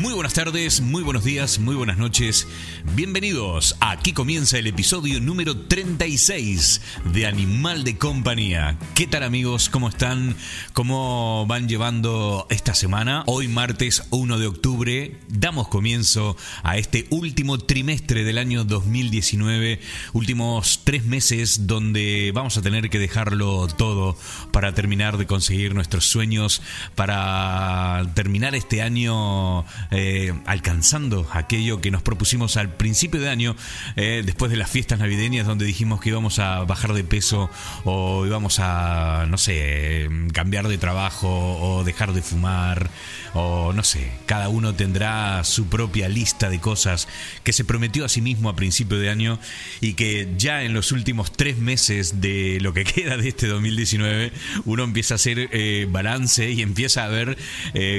Muy buenas tardes, muy buenos días, muy buenas noches. Bienvenidos. Aquí comienza el episodio número 36 de Animal de Compañía. ¿Qué tal amigos? ¿Cómo están? ¿Cómo van llevando esta semana? Hoy martes 1 de octubre damos comienzo a este último trimestre del año 2019. Últimos tres meses donde vamos a tener que dejarlo todo para terminar de conseguir nuestros sueños, para terminar este año eh, alcanzando aquello que nos propusimos al principio de año, eh, después de las fiestas navideñas, donde dijimos que íbamos a bajar de peso o íbamos a, no sé, cambiar de trabajo o dejar de fumar o no sé, cada uno tendrá su propia lista de cosas que se prometió a sí mismo a principio de año y que ya en los últimos tres meses de lo que queda de este 2019 uno empieza a hacer eh, balance y empieza a ver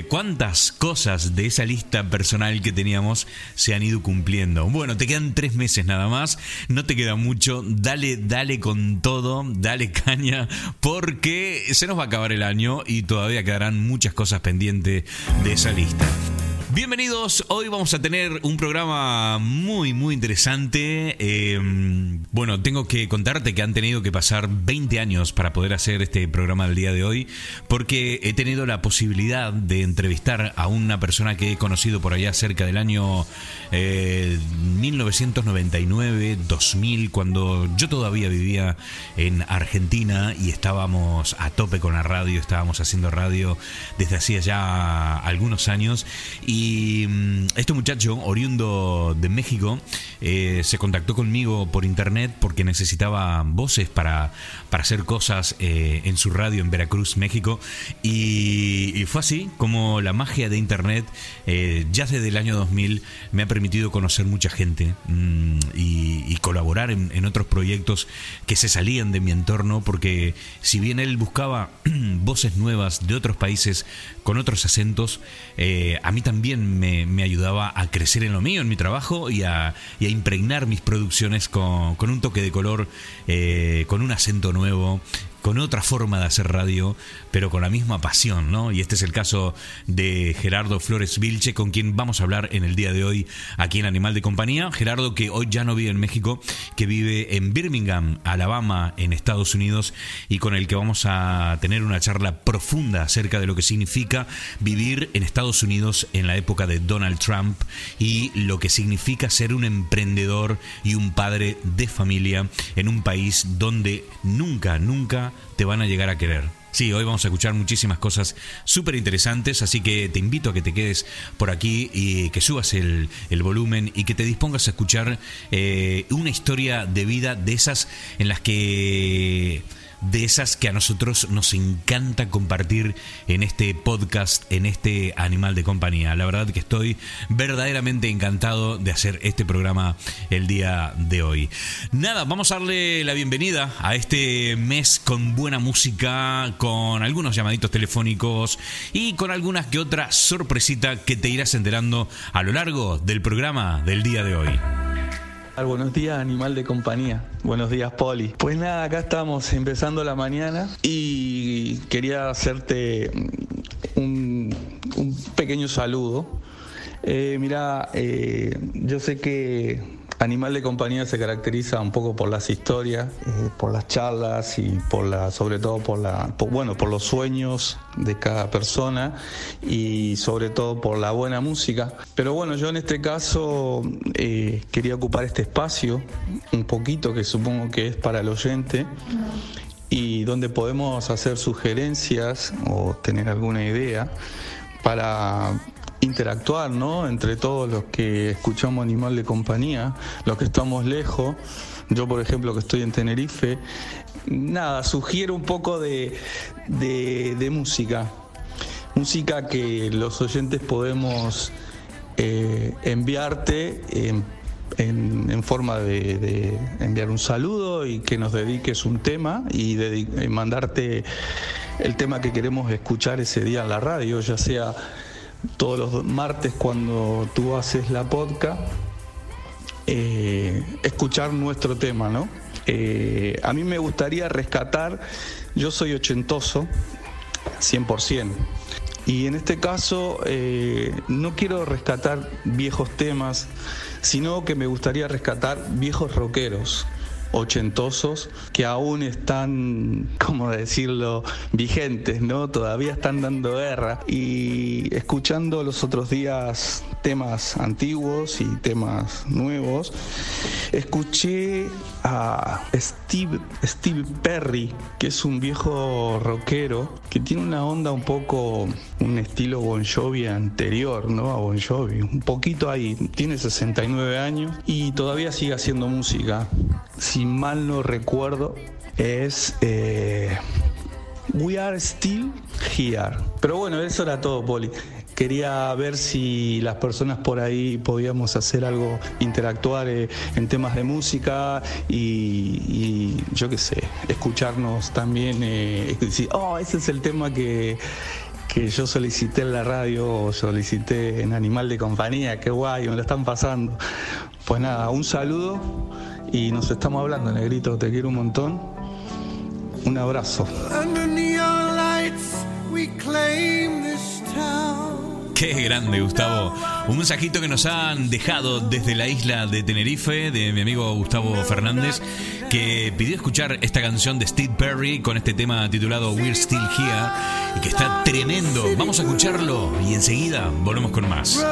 cuántas cosas de esa lista personal que teníamos se han ido cumpliendo. Bueno, te quedan tres meses nada más, no te queda mucho, dale, dale con todo, dale caña, porque se nos va a acabar el año y todavía quedarán muchas cosas pendientes de esa lista. Bienvenidos, hoy vamos a tener un programa muy muy interesante. Em, bueno, tengo que contarte que han tenido que pasar 20 años para poder hacer este programa del día de hoy, porque he tenido la posibilidad de entrevistar a una persona que he conocido por allá cerca del año 1999, eh, 2000, cuando yo todavía vivía en Argentina y estábamos a tope con la radio, estábamos haciendo radio desde hacía ya algunos años y mm, este muchacho, oriundo de México, eh, se contactó conmigo por internet porque necesitaba voces para, para hacer cosas eh, en su radio en Veracruz, México. Y, fue así como la magia de internet, ya desde el año 2000, me ha permitido conocer mucha gente mm, y, colaborar en, otros proyectos que se salían de mi entorno, porque si bien él buscaba voces nuevas de otros países con otros acentos, a mí también me, ayudaba a crecer en lo mío, en mi trabajo y a, impregnar mis producciones con, un toque de color, eh, con un acento nuevo, con otra forma de hacer radio, pero con la misma pasión, ¿no? Y este es el caso de Gerardo Flores Vilche, con quien vamos a hablar en el día de hoy aquí en Animal de Compañía. Gerardo, que hoy ya no vive en México, que vive en Birmingham, Alabama, en Estados Unidos, y con el que vamos a tener una charla profunda acerca de lo que significa vivir en Estados Unidos en la época de Donald Trump y lo que significa ser un emprendedor y un padre de familia en un país donde nunca, nunca te van a llegar a querer. Sí, hoy vamos a escuchar muchísimas cosas súper interesantes, así que te invito a que te quedes por aquí y que subas el, volumen y que te dispongas a escuchar eh, una historia de vida de esas en las que de esas que a nosotros nos encanta compartir en este podcast, en este animal de compañía. La verdad que estoy verdaderamente encantado de hacer este programa el día de hoy. Nada, vamos a darle la bienvenida a este mes con buena música, con algunos llamaditos telefónicos y con algunas que otra sorpresita que te irás enterando a lo largo del programa del día de hoy. Buenos días, animal de compañía. Buenos días, Poli. Pues nada, acá estamos empezando la mañana y quería hacerte un, pequeño saludo. Eh, mira, eh, yo sé que Animal de compañía se caracteriza un poco por las historias, eh, por las charlas y por la, sobre todo por la, bueno, por los sueños de cada persona y sobre todo por la buena música. Pero bueno, yo en este caso eh, quería ocupar este espacio un poquito que supongo que es para el oyente y donde podemos hacer sugerencias o tener alguna idea para interactuar, ¿no? Entre todos los que escuchamos Animal de Compañía, los que estamos lejos. Yo, por ejemplo, que estoy en Tenerife. Nada, sugiero un poco de, de, música. Música que los oyentes podemos eh, enviarte en, forma de, enviar un saludo y que nos dediques un tema y, y mandarte el tema que queremos escuchar ese día en la radio, ya sea todos los martes cuando tú haces la podcast, eh, escuchar nuestro tema, ¿no? Eh, a mí me gustaría rescatar, yo soy ochentoso, 100%, Y en este caso eh, no quiero rescatar viejos temas, sino que me gustaría rescatar viejos rockeros ochentosos que aún están, como decirlo, vigentes, ¿no? Todavía están dando guerra. Y escuchando los otros días temas antiguos y temas nuevos, escuché a Steve, Steve Perry, que es un viejo rockero que tiene una onda un poco, un estilo Bon Jovi anterior, ¿no? A Bon Jovi, un poquito ahí, tiene 69 años y todavía sigue haciendo música. Si mal no recuerdo, es... Eh, We Are Still Here. Pero bueno, eso era todo, Poli. Quería ver si las personas por ahí podíamos hacer algo, interactuar eh, en temas de música y, yo qué sé, escucharnos también, eh, decir, oh, ese es el tema que, que yo solicité en la radio solicité en Animal de Compañía, qué guay, me lo están pasando. Pues nada, un saludo y nos estamos hablando, Negrito, te quiero un montón. Un abrazo. Qué grande, Gustavo. Un mensajito que nos han dejado desde la isla de Tenerife, de mi amigo Gustavo Fernández, que pidió escuchar esta canción de Steve Perry con este tema titulado We're Still Here y que está tremendo. Vamos a escucharlo y enseguida volvemos con más.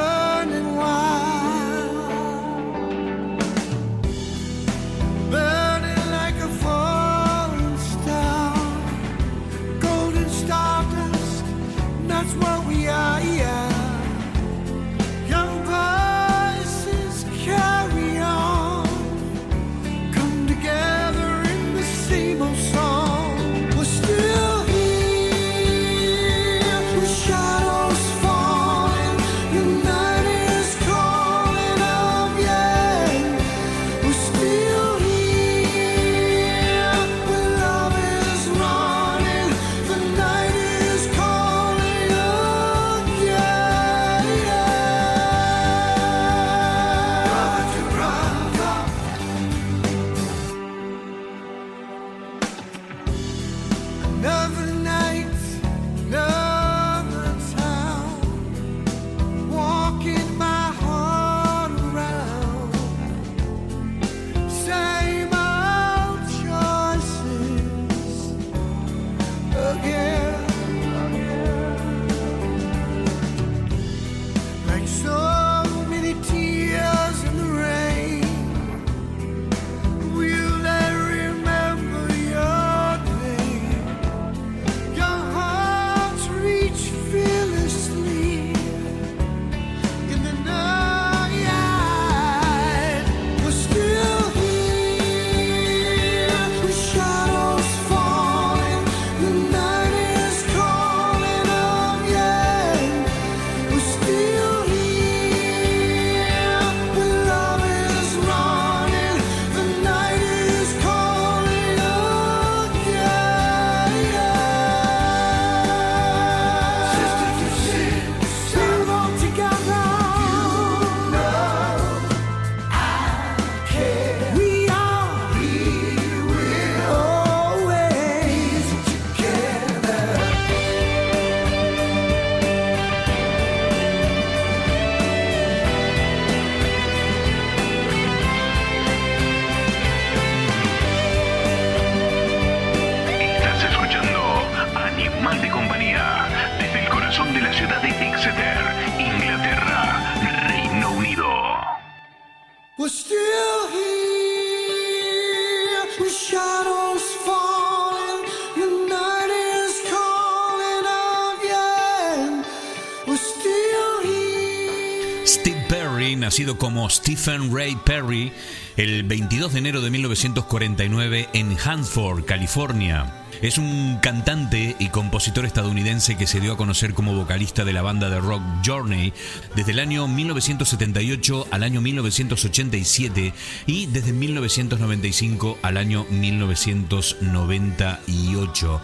Nacido como Stephen Ray Perry el 22 de enero de 1949 en Hanford, California. Es un cantante y compositor estadounidense que se dio a conocer como vocalista de la banda de rock Journey desde el año 1978 al año 1987 y desde 1995 al año 1998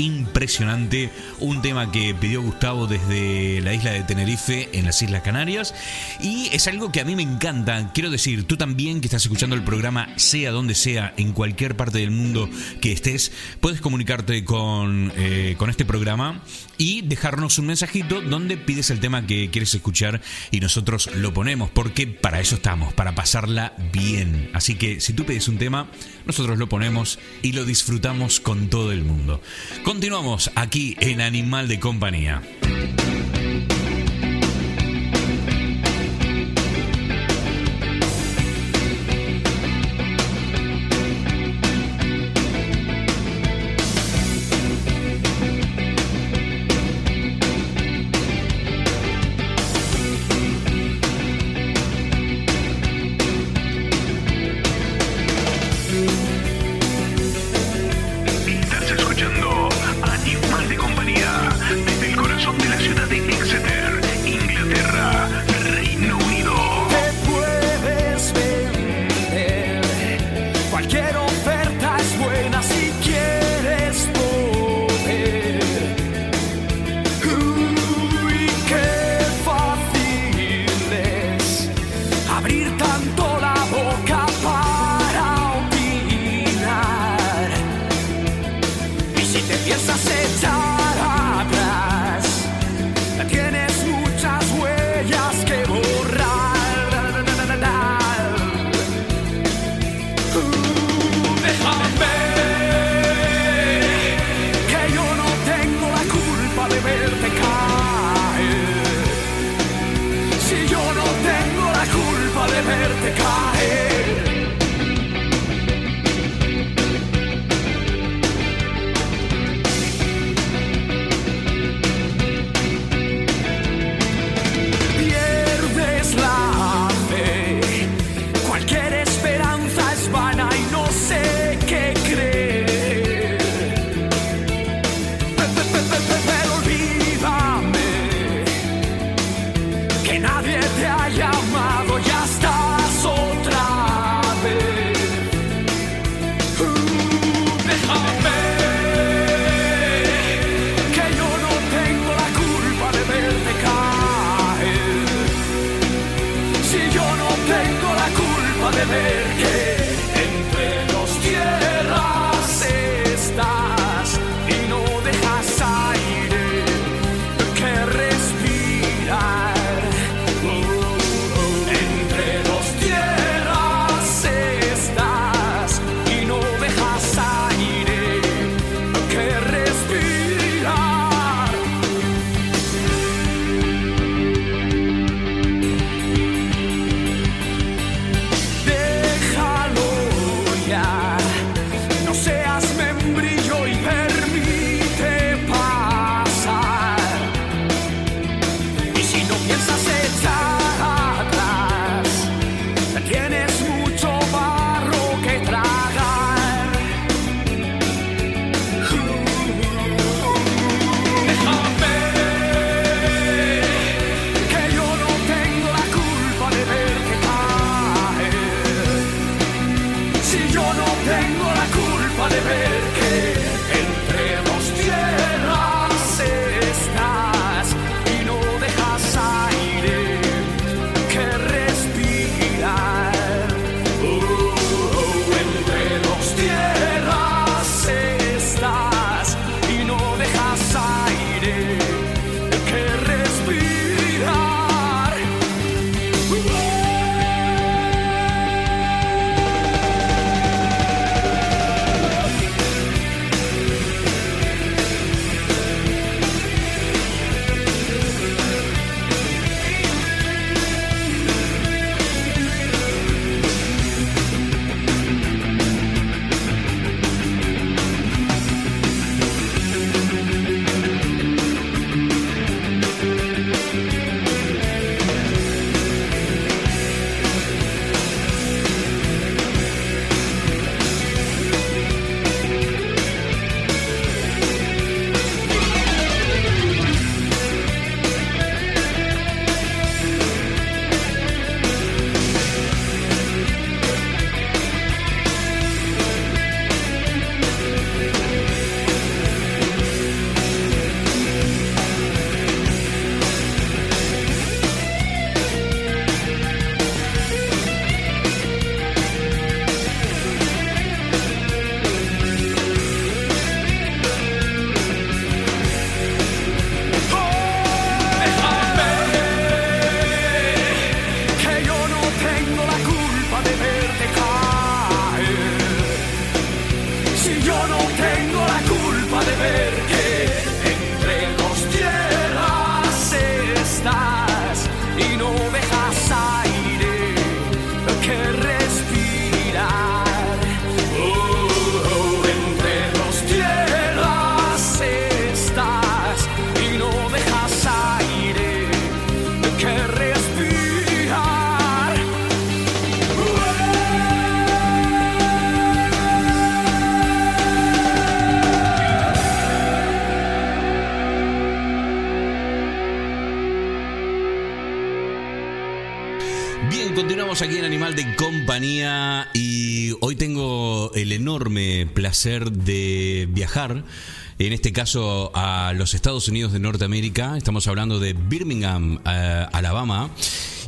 impresionante. Un tema que pidió Gustavo desde la isla de Tenerife en las Islas Canarias. Y es algo que a mí me encanta. Quiero decir, tú también que estás escuchando el programa, sea donde sea, en cualquier parte del mundo que estés, puedes comunicarte con, eh, con este programa y dejarnos un mensajito donde pides el tema que quieres escuchar y nosotros lo ponemos, porque para eso estamos, para pasarla bien. Así que si tú pides un tema, nosotros lo ponemos y lo disfrutamos con todo el mundo. Continuamos aquí en Animal de Compañía. De viajar en este caso a los Estados Unidos de Norteamérica. Estamos hablando de Birmingham, eh, Alabama.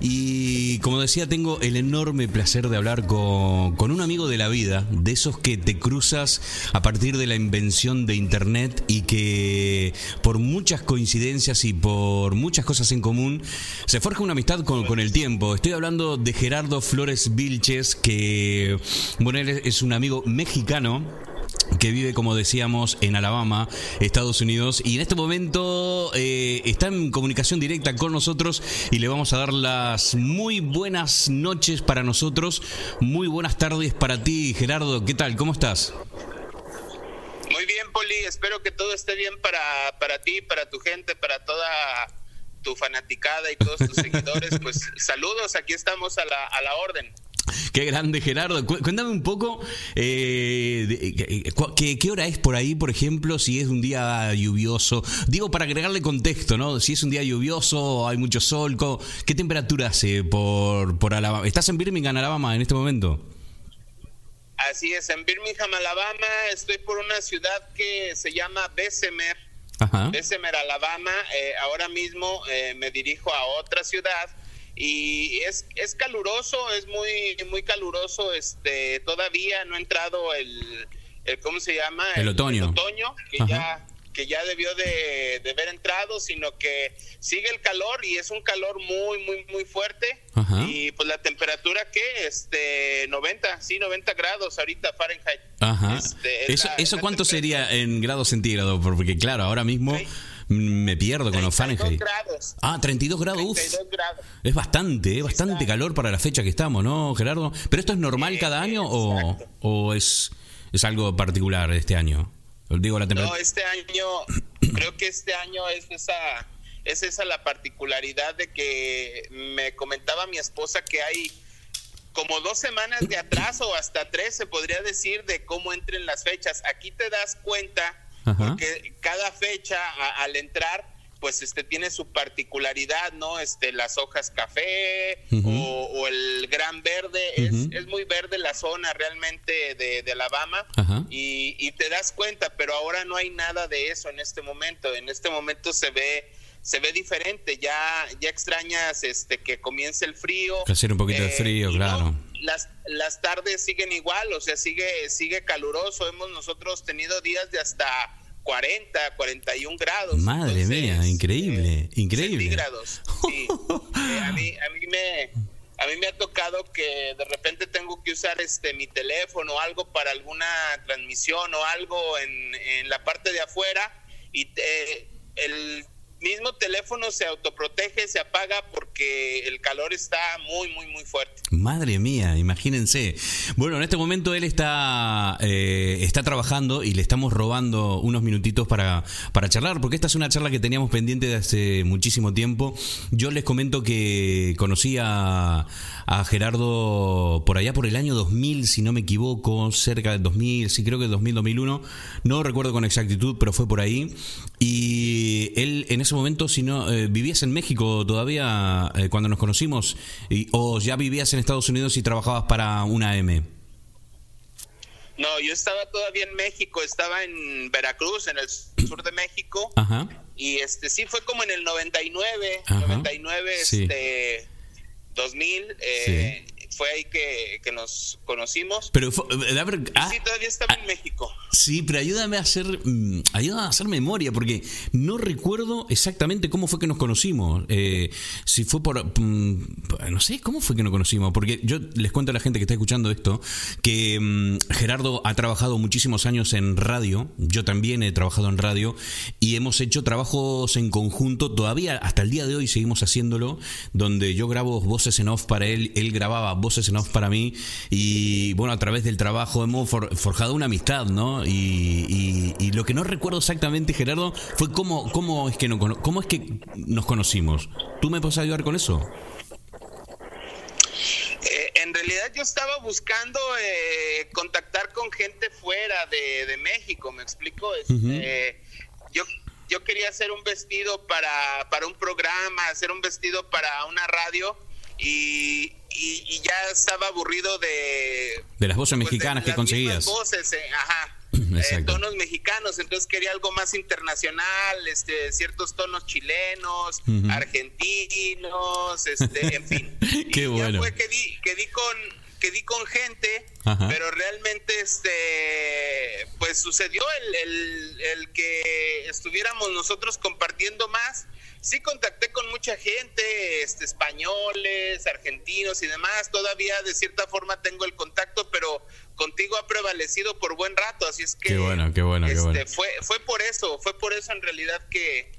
Y como decía, tengo el enorme placer de hablar con, con, un amigo de la vida, de esos que te cruzas a partir de la invención de Internet y que por muchas coincidencias y por muchas cosas en común se forja una amistad con, con el tiempo. Estoy hablando de Gerardo Flores Vilches, que bueno, él es un amigo mexicano que vive, como decíamos, en Alabama, Estados Unidos, y en este momento eh, está en comunicación directa con nosotros y le vamos a dar las muy buenas noches para nosotros, muy buenas tardes para ti, Gerardo. ¿Qué tal? ¿Cómo estás? Muy bien, Poli. Espero que todo esté bien para, para ti, para tu gente, para toda tu fanaticada y todos tus seguidores. Pues saludos, aquí estamos a la, a la orden. Qué grande, Gerardo. Cuéntame un poco, eh, eh ¿qué, hora es por ahí, por ejemplo, si es un día lluvioso? Digo, para agregarle contexto, ¿no? Si es un día lluvioso, hay mucho sol, ¿qué temperatura hace por, por Alabama? ¿Estás en Birmingham, Alabama, en este momento? Así es, en Birmingham, Alabama, estoy por una ciudad que se llama Bessemer. Bessemer, Alabama. Eh, ahora mismo eh, me dirijo a otra ciudad y es, es caluroso, es muy muy caluroso, este todavía no ha entrado el, ¿cómo se llama? El, otoño. otoño, que ya que ya debió de, de, haber entrado, sino que sigue el calor y es un calor muy, muy, muy fuerte. Y pues la temperatura que, este, 90, sí, 90 grados ahorita Fahrenheit. Ajá. Este, ¿Eso, ¿eso cuánto sería en grados centígrados? Porque claro, ahora mismo me pierdo con los Fahrenheit. Grados. Ah, 32 grados. Es bastante, es bastante calor para la fecha que estamos, ¿no, Gerardo? ¿Pero esto es normal cada año o, o, es, es algo particular este año? Digo, la no, este año, creo que este año es esa, es esa la particularidad de que me comentaba mi esposa que hay como dos semanas de atraso, hasta tres se podría decir, de cómo entren las fechas. Aquí te das cuenta porque cada fecha al entrar pues este tiene su particularidad, ¿no? Este, las hojas café o, el gran verde, es, es, muy verde la zona realmente de, de Alabama y, y, te das cuenta, pero ahora no hay nada de eso en este momento, en este momento se ve se ve diferente, ya ya extrañas este que comience el frío. Hacer un poquito de eh, frío, claro. Las, las tardes siguen igual, o sea, sigue sigue caluroso, hemos nosotros tenido días de hasta 40, 41 grados. Madre mía, increíble, eh, increíble. Grados, sí. Eh, a, mí, a, mí me, a mí me ha tocado que de repente tengo que usar este mi teléfono o algo para alguna transmisión o algo en, en la parte de afuera y el mismo teléfono se autoprotege, se apaga porque el calor está muy, muy, muy fuerte. Madre mía, imagínense. Bueno, en este momento él está, eh, está trabajando y le estamos robando unos minutitos para, para charlar, porque esta es una charla que teníamos pendiente de hace muchísimo tiempo. Yo les comento que conocí a, a Gerardo por allá por el año 2000, si no me equivoco, cerca del 2000, sí creo que 2000, 2001, no recuerdo con exactitud, pero fue por ahí. Y él en ese momento, si no, eh, vivías en México todavía eh, cuando nos conocimos, o ya vivías en Estados Unidos y trabajabas para una M. No, yo estaba todavía en México, estaba en Veracruz, en el sur de México. Y este sí fue como en el 99, 99, este 2000. Eh, fue ahí que, que nos conocimos. Pero sí, ah, todavía estaba en México. Sí, pero ayúdame a hacer mm, ayúdame a hacer memoria porque no recuerdo exactamente cómo fue que nos conocimos. Eh, si fue por mm, no sé cómo fue que nos conocimos, porque yo les cuento a la gente que está escuchando esto que mm, Gerardo ha trabajado muchísimos años en radio, yo también he trabajado en radio y hemos hecho trabajos en conjunto, todavía hasta el día de hoy seguimos haciéndolo, donde yo grabo voces en off para él, él grababa voces en off para mí y bueno, a través del trabajo hemos forjado una amistad, ¿no? Y, lo que no recuerdo exactamente, Gerardo, fue cómo, cómo, es que no, cómo es que nos conocimos. ¿Tú me puedes ayudar con eso? Eh, en realidad yo estaba buscando eh, contactar con gente fuera de, México, ¿me explico? Este, yo, yo quería hacer un vestido para, para un programa, hacer un vestido para una radio y, y, ya estaba aburrido de... De las voces pues, mexicanas que conseguías. voces, eh, ajá. Eh, tonos mexicanos, entonces quería algo más internacional, este, ciertos tonos chilenos, argentinos, este, en fin. Qué bueno. fue que di, que di con que di con gente, pero realmente este pues sucedió el, el, el que estuviéramos nosotros compartiendo más sí contacté con mucha gente, este, españoles, argentinos y demás. Todavía de cierta forma tengo el contacto, pero contigo ha prevalecido por buen rato. Así es que. Qué bueno, qué bueno, qué este, bueno. Fue, fue por eso, fue por eso en realidad que,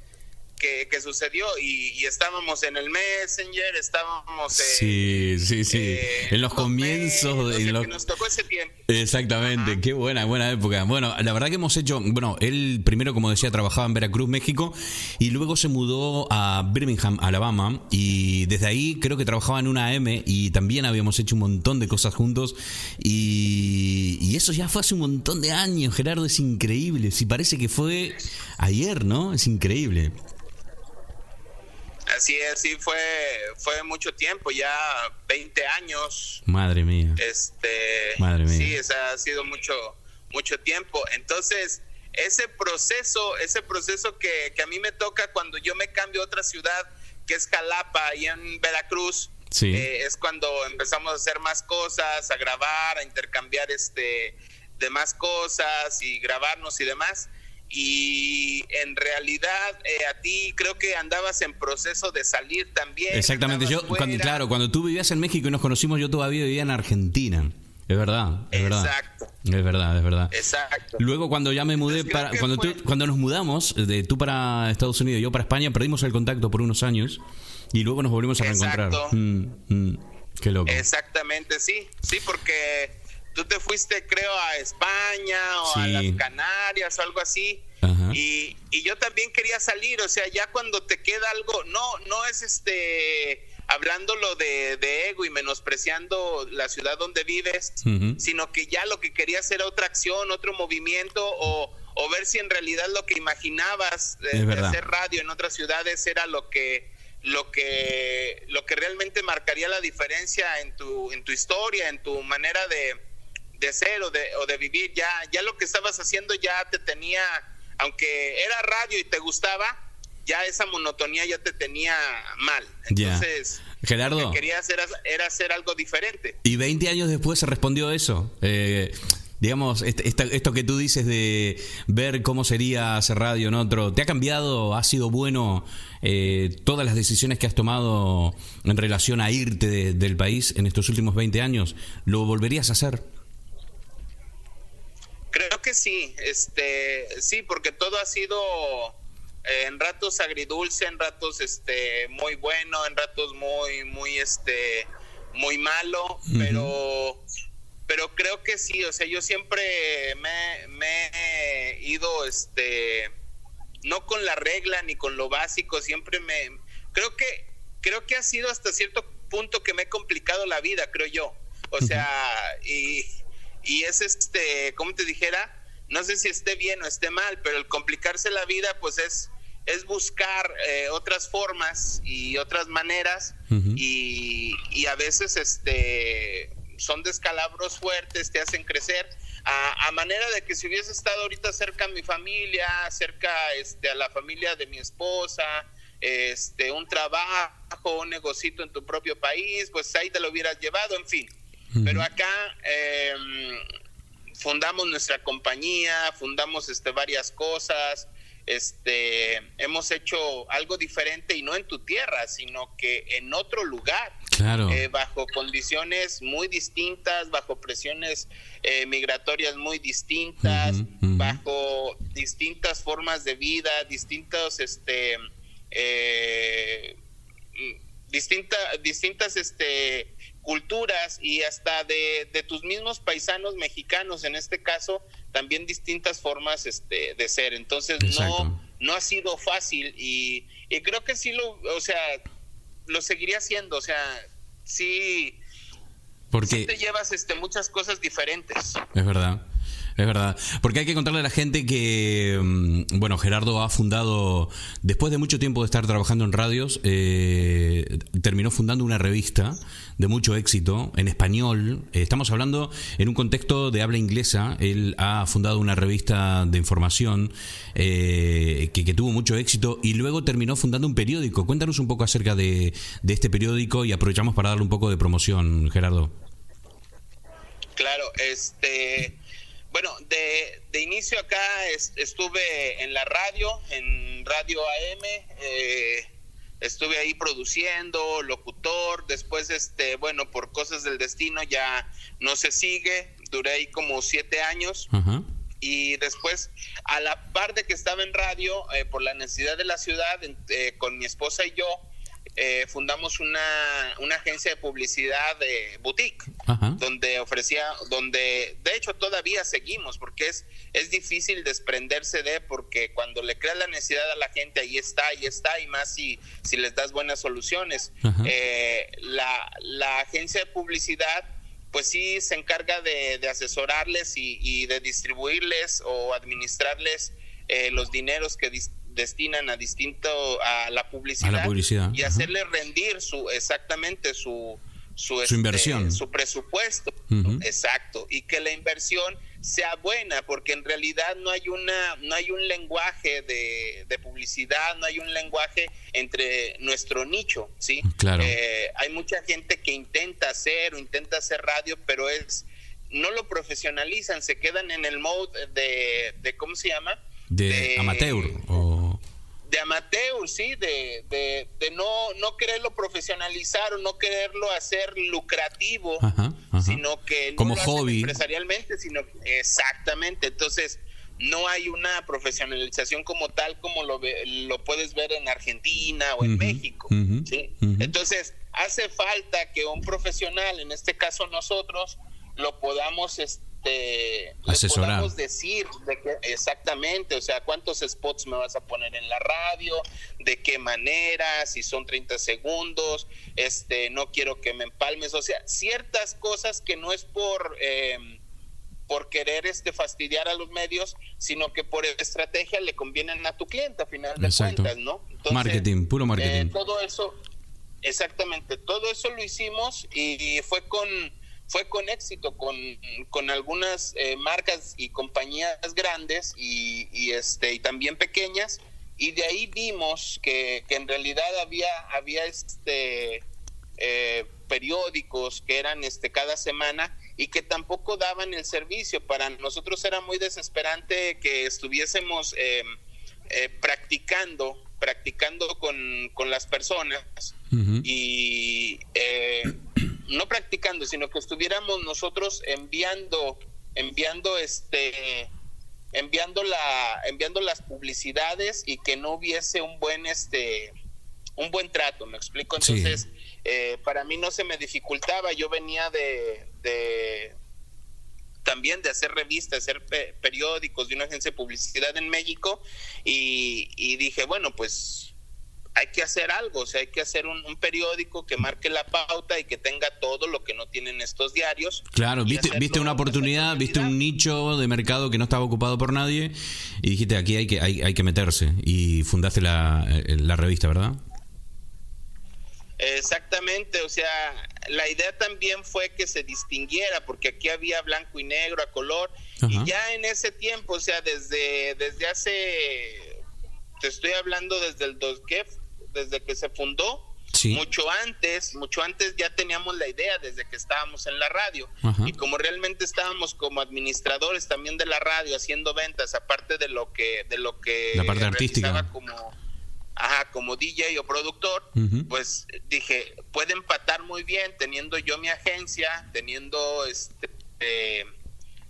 que, sucedió y, estábamos en el Messenger, estábamos sí, sí, sí, eh, en los comienzos de nos tocó ese tiempo. Exactamente, qué buena, buena época. Bueno, la verdad que hemos hecho, bueno, él primero, como decía, trabajaba en Veracruz, México, y luego se mudó a Birmingham, Alabama, y desde ahí creo que trabajaba en una AM y también habíamos hecho un montón de cosas juntos, y, y eso ya fue hace un montón de años, Gerardo, es increíble, si parece que fue ayer, ¿no? Es increíble. Así es, sí fue, fue mucho tiempo, ya 20 años. Madre mía. Este, Madre mía. Sí, ha sido mucho, mucho tiempo. Entonces, ese proceso, ese proceso que, a mí me toca cuando yo me cambio a otra ciudad, que es Jalapa, y en Veracruz, eh, es cuando empezamos a hacer más cosas, a grabar, a intercambiar este de más cosas y grabarnos y demás y en realidad eh, a ti creo que andabas en proceso de salir también. Exactamente, yo cuando, claro, cuando tú vivías en México y nos conocimos yo todavía vivía en Argentina. Es verdad, es Exacto. verdad. Es verdad, es verdad. Exacto. Luego cuando ya me mudé para cuando cuando nos mudamos de tú para Estados Unidos y yo para España perdimos el contacto por unos años y luego nos volvimos a reencontrar. Mm, mm, qué loco. Exactamente, sí. Sí, porque tú te fuiste, creo, a España o a las Canarias o algo así. Y, y, yo también quería salir, o sea, ya cuando te queda algo, no, no es este hablándolo de, de ego y menospreciando la ciudad donde vives, sino que ya lo que querías era otra acción, otro movimiento o, o ver si en realidad lo que imaginabas de, de hacer radio en otras ciudades era lo que lo que lo que realmente marcaría la diferencia en tu en tu historia, en tu manera de, de ser o de, o de vivir, ya, ya lo que estabas haciendo ya te tenía, aunque era radio y te gustaba, ya esa monotonía ya te tenía mal. Entonces, Gerardo, lo que quería hacer era hacer algo diferente. Y 20 años después se respondió eso. Eh, digamos, esto que tú dices de ver cómo sería hacer radio en otro, ¿te ha cambiado? ¿Ha sido bueno eh, todas las decisiones que has tomado en relación a irte del país en estos últimos 20 años? ¿Lo volverías a hacer? Creo que sí, este, sí, porque todo ha sido eh, en ratos agridulce, en ratos este muy bueno, en ratos muy muy este muy malo, pero pero creo que sí, o sea, yo siempre me, me, he ido este no con la regla ni con lo básico, siempre me creo que creo que ha sido hasta cierto punto que me he complicado la vida, creo yo. O sea, y y es este, como te dijera, no sé si esté bien o esté mal, pero el complicarse la vida pues es, es buscar eh, otras formas y otras maneras y, y, a veces este son descalabros fuertes, te hacen crecer a, a, manera de que si hubiese estado ahorita cerca a mi familia, cerca este, a la familia de mi esposa, este, un trabajo, un negocito en tu propio país, pues ahí te lo hubieras llevado, en fin. Pero acá em, fundamos nuestra compañía, fundamos este, varias cosas, este, hemos hecho algo diferente y no en tu tierra, sino que en otro lugar. Claro. Eh, bajo condiciones muy distintas, bajo presiones eh, migratorias muy distintas, bajo distintas formas de vida, distintos, este, eh, distinta, distintas, este, culturas y hasta de, de, tus mismos paisanos mexicanos, en este caso, también distintas formas este, de ser. Entonces, no, no ha sido fácil y, y, creo que sí lo, o sea, lo seguiría haciendo, o sea, sí, Porque... te llevas este, muchas cosas diferentes. Es verdad. Es verdad, porque hay que contarle a la gente que, mm, bueno, Gerardo ha fundado, después de mucho tiempo de estar trabajando en radios, eh, terminó fundando una revista de mucho éxito en español. Eh, estamos hablando en un contexto de habla inglesa. Él ha fundado una revista de información eh, que, que, tuvo mucho éxito y luego terminó fundando un periódico. Cuéntanos un poco acerca de, de este periódico y aprovechamos para darle un poco de promoción, Gerardo. Claro, este bueno, de, de inicio acá estuve en la radio, en Radio AM, eh, estuve ahí produciendo, locutor, después, este, bueno, por cosas del destino ya no se sigue, duré ahí como siete años. Y después, a la par de que estaba en radio, eh, por la necesidad de la ciudad, eh, con mi esposa y yo, eh, fundamos una, una, agencia de publicidad de boutique, donde ofrecía, donde de hecho todavía seguimos, porque es, es difícil desprenderse de, porque cuando le creas la necesidad a la gente, ahí está, ahí está, y más si, si les das buenas soluciones. Eh, la, la agencia de publicidad pues sí se encarga de, de asesorarles y, y, de distribuirles o administrarles eh, los dineros que destinan a distinto a la publicidad, y hacerle rendir su exactamente su su, este, inversión. su presupuesto. Exacto. Y que la inversión sea buena porque en realidad no hay una no hay un lenguaje de, de publicidad no hay un lenguaje entre nuestro nicho sí claro. Eh, hay mucha gente que intenta hacer o intenta hacer radio pero es no lo profesionalizan se quedan en el mode de, de cómo se llama de, amateur o de amateur, sí, de, de, de, no, no quererlo profesionalizar o no quererlo hacer lucrativo, sino que como hobby empresarialmente, sino exactamente. Entonces, no hay una profesionalización como tal como lo, lo puedes ver en Argentina o en México. ¿sí? Entonces, hace falta que un profesional, en este caso nosotros, lo podamos este, este, asesorar. decir de exactamente, o sea, cuántos spots me vas a poner en la radio, de qué manera, si son 30 segundos, este, no quiero que me empalmes, o sea, ciertas cosas que no es por eh, por querer este fastidiar a los medios, sino que por estrategia le convienen a tu cliente a final de cuentas, ¿no? marketing, puro marketing. Eh, todo eso, exactamente, todo eso lo hicimos y fue con fue con éxito con, con algunas eh, marcas y compañías grandes y, y, este y también pequeñas. Y de ahí vimos que, que en realidad había había este eh, periódicos que eran este cada semana y que tampoco daban el servicio. Para nosotros era muy desesperante que estuviésemos em, eh, practicando practicando con, con las personas y no practicando, sino que estuviéramos nosotros enviando, enviando este enviando la enviando las publicidades y que no hubiese un buen este un buen trato me explico entonces eh, para mí no se me dificultaba yo venía de, de también de hacer revistas, hacer periódicos de una agencia de publicidad en México y, y dije, bueno, pues hay que hacer algo, o sea, hay que hacer un, periódico que marque la pauta y que tenga todo lo que no tienen estos diarios. Claro, viste, viste una oportunidad, viste un nicho de mercado que no estaba ocupado por nadie y dijiste aquí hay que, hay, hay que meterse y fundaste la, eh, la revista, ¿verdad? Exactamente, o sea, la idea también fue que se distinguiera, porque aquí había blanco y negro a color, y ya en ese tiempo, o sea, desde, desde hace, te estoy hablando desde el 2, desde que se fundó. Mucho antes, mucho antes ya teníamos la idea desde que estábamos en la radio. Y como realmente estábamos como administradores también de la radio haciendo ventas, aparte de lo que, de lo que la parte artística como ajá, como DJ o productor, pues dije, puede empatar muy bien teniendo yo mi agencia, teniendo este eh,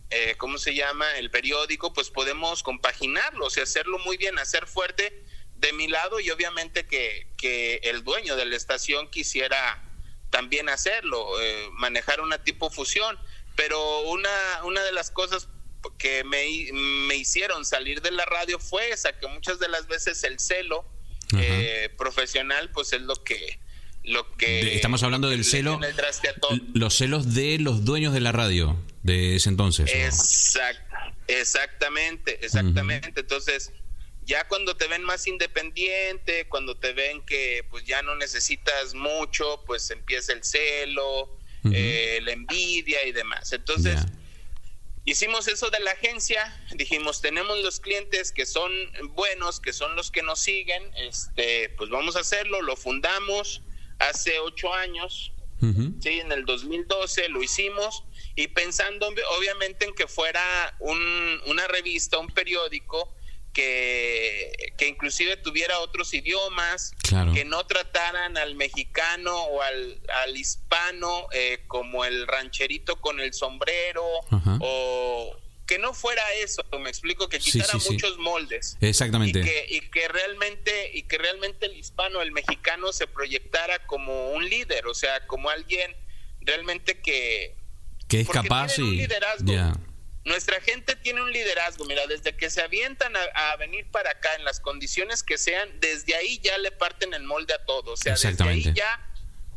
eh, ¿cómo se llama? el periódico, pues podemos compaginarlo, o sea, hacerlo muy bien, hacer fuerte de mi lado y obviamente que, que el dueño de la estación quisiera también hacerlo, eh, manejar una tipo fusión, pero una, una de las cosas que me, me, hicieron salir de la radio fue esa, que muchas de las veces el celo eh, profesional pues es lo que... Lo que Estamos hablando del celo, los celos de los dueños de la radio de ese entonces. Exactamente, exactamente. Entonces, ya cuando te ven más independiente, cuando te ven que pues ya no necesitas mucho, pues empieza el celo, eh, la envidia y demás. Entonces, hicimos eso de la agencia, dijimos, tenemos los clientes que son buenos, que son los que nos siguen, este, pues vamos a hacerlo, lo fundamos hace ocho años, sí, en el 2012 lo hicimos y pensando obviamente en que fuera un, una revista, un periódico, que, que inclusive tuviera otros idiomas, que no trataran al mexicano o al, al hispano eh, como el rancherito con el sombrero o que no fuera eso, me explico, que quitara muchos moldes. Exactamente. Y que, y que realmente, y que realmente el hispano, el mexicano se proyectara como un líder, o sea, como alguien realmente que, que es capaz y nuestra gente tiene un liderazgo, mira, desde que se avientan a, venir para acá en las condiciones que sean, desde ahí ya le parten el molde a todos. O sea, desde ahí ya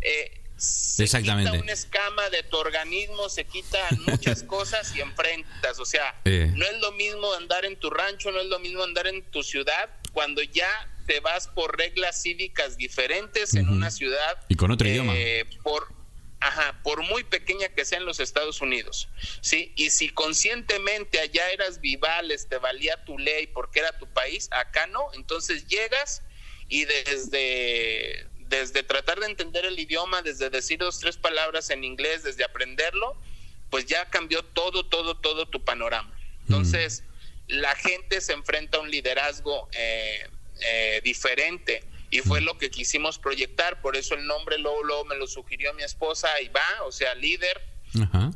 eh, se Exactamente. quita una escama de tu organismo, se quitan muchas cosas y enfrentas. O sea, eh. no es lo mismo andar en tu rancho, no es lo mismo andar en tu ciudad, cuando ya te vas por reglas cívicas diferentes en una ciudad. Y con otro idioma. Eh, por, Ajá, por muy pequeña que sea en los Estados Unidos, ¿sí? Y si conscientemente allá eras vivales, te valía tu ley porque era tu país, acá no, entonces llegas y desde, desde tratar de entender el idioma, desde decir dos, tres palabras en inglés, desde aprenderlo, pues ya cambió todo, todo, todo tu panorama. Entonces, la gente se enfrenta a un liderazgo eh, eh, diferente y fue lo que quisimos proyectar, por eso el nombre luego, me lo sugirió mi esposa y va, o sea, líder. Ajá.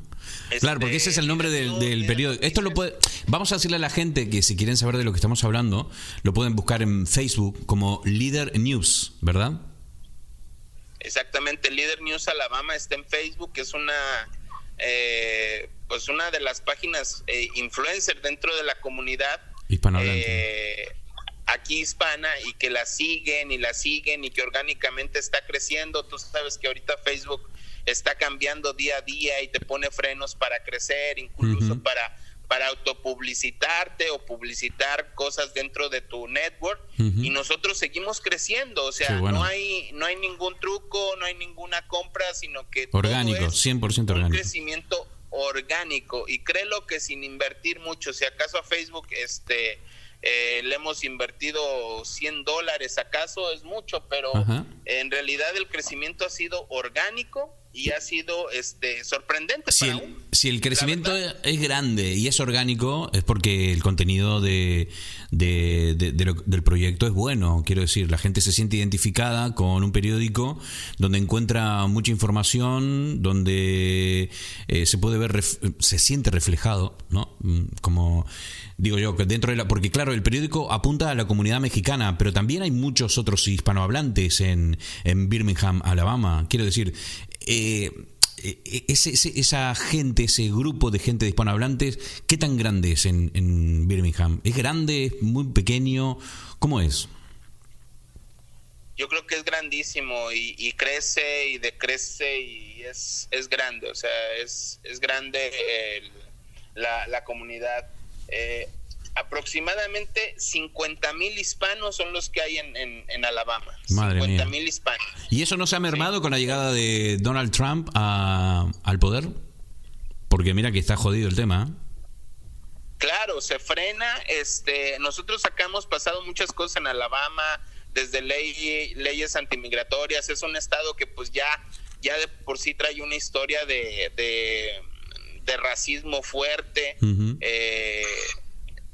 claro, porque ese es el nombre del, del periodo. Esto lo puede, vamos a decirle a la gente que si quieren saber de lo que estamos hablando, lo pueden buscar en Facebook como Líder News, ¿verdad? Exactamente, Líder News Alabama está en Facebook, es una eh, pues una de las páginas eh, influencer dentro de la comunidad. Hispanohablante. Eh, aquí hispana y que la siguen y la siguen y que orgánicamente está creciendo. Tú sabes que ahorita Facebook está cambiando día a día y te pone frenos para crecer, incluso para para autopublicitarte o publicitar cosas dentro de tu network. Y nosotros seguimos creciendo, o sea, no hay no hay ningún truco, no hay ninguna compra, sino que orgánico, todo es 100% orgánico. Un crecimiento orgánico. Y créelo que sin invertir mucho, si acaso a Facebook este eh, le hemos invertido 100 dólares, acaso es mucho, pero en realidad el crecimiento ha sido orgánico y ha sido este sorprendente. Si, el, si el crecimiento es grande y es orgánico, es porque el contenido de, del proyecto es bueno. Quiero decir, la gente se siente identificada con un periódico donde encuentra mucha información, donde eh, se puede ver, se siente reflejado, ¿no? Mm, como digo yo, que dentro de la. Porque claro, el periódico apunta a la comunidad mexicana, pero también hay muchos otros hispanohablantes en, en Birmingham, Alabama. Quiero decir, eh, eh, esa gente, ese grupo de gente de hispanohablantes, ¿qué tan grande es en, Birmingham? ¿Es grande? ¿Es muy pequeño? ¿Cómo es? Yo creo que es grandísimo y, crece y decrece y es, grande, o sea, es, grande la, la, comunidad. Eh, aproximadamente 50 mil hispanos son los que hay en, en, Alabama. Madre 50 mil hispanos. ¿Y eso no se ha mermado con la llegada de Donald Trump al poder? Porque mira que está jodido el tema. ¿eh? Claro, se frena. Este, nosotros acá hemos pasado muchas cosas en Alabama, desde ley, leyes antimigratorias. Es un estado que pues ya, ya de por sí trae una historia de, de, racismo fuerte. eh,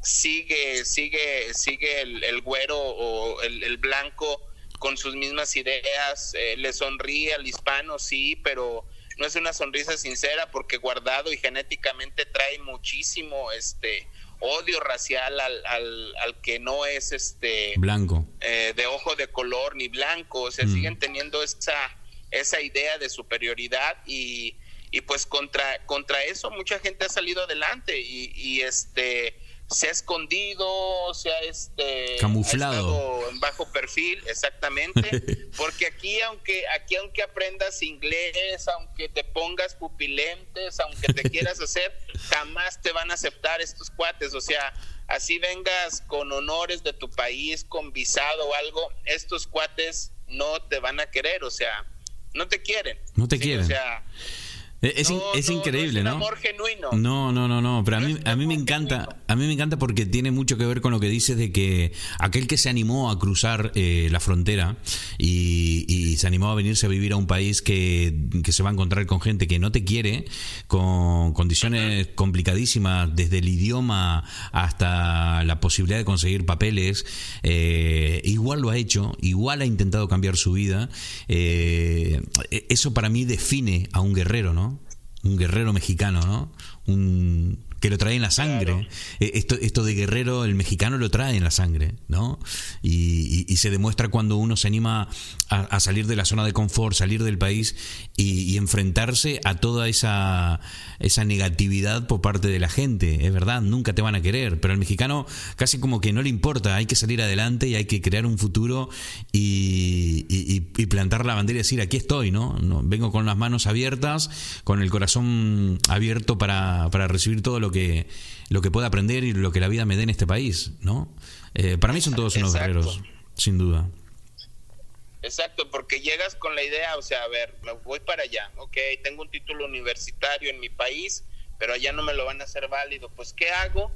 sigue, sigue, sigue el, güero o el, blanco con sus mismas ideas, eh, le sonríe al hispano, sí, pero no es una sonrisa sincera porque guardado y genéticamente trae muchísimo este odio racial al, al, que no es este blanco eh, de ojo de color ni blanco o sea mm. siguen teniendo esa esa idea de superioridad y, y pues contra contra eso mucha gente ha salido adelante y, y este se ha escondido, se ha este camuflado en bajo perfil, exactamente, porque aquí aunque aquí aunque aprendas inglés, aunque te pongas pupilentes, aunque te quieras hacer, jamás te van a aceptar estos cuates, o sea, así vengas con honores de tu país, con visado o algo, estos cuates no te van a querer, o sea, no te quieren. No te quieren. O sea, eh, es, es increíble, ¿no? amor genuino. No, no, no, no. Pero a mí, a mí me encanta, a mí me encanta porque tiene mucho que ver con lo que dices de que aquel que se animó a cruzar eh, la frontera y, se animó a venirse a vivir a un país que, se va a encontrar con gente que no te quiere, con condiciones complicadísimas, desde el idioma hasta la posibilidad de conseguir papeles, eh, igual lo ha hecho, igual ha intentado cambiar su vida. eso para mí define a un guerrero, ¿no? Un guerrero mexicano, ¿no? Un, que lo trae en la sangre. Eh, esto, esto de guerrero, el mexicano lo trae en la sangre, ¿no? Y, se demuestra cuando uno se anima a, salir de la zona de confort, salir del país y, enfrentarse a toda esa, esa negatividad por parte de la gente. Es verdad, nunca te van a querer, pero al mexicano casi como que no le importa, hay que salir adelante y hay que crear un futuro y, plantar la bandera y decir, aquí estoy, ¿no? ¿no? Vengo con las manos abiertas, con el corazón abierto para, para recibir todo lo lo que, lo que pueda aprender y lo que la vida me dé en este país, ¿no? Eh, para mí son todos unos guerreros, sin duda. Exacto, porque llegas con la idea, o sea, a ver, me voy para allá, ok, tengo un título universitario en mi país, pero allá no me lo van a hacer válido, pues ¿qué hago?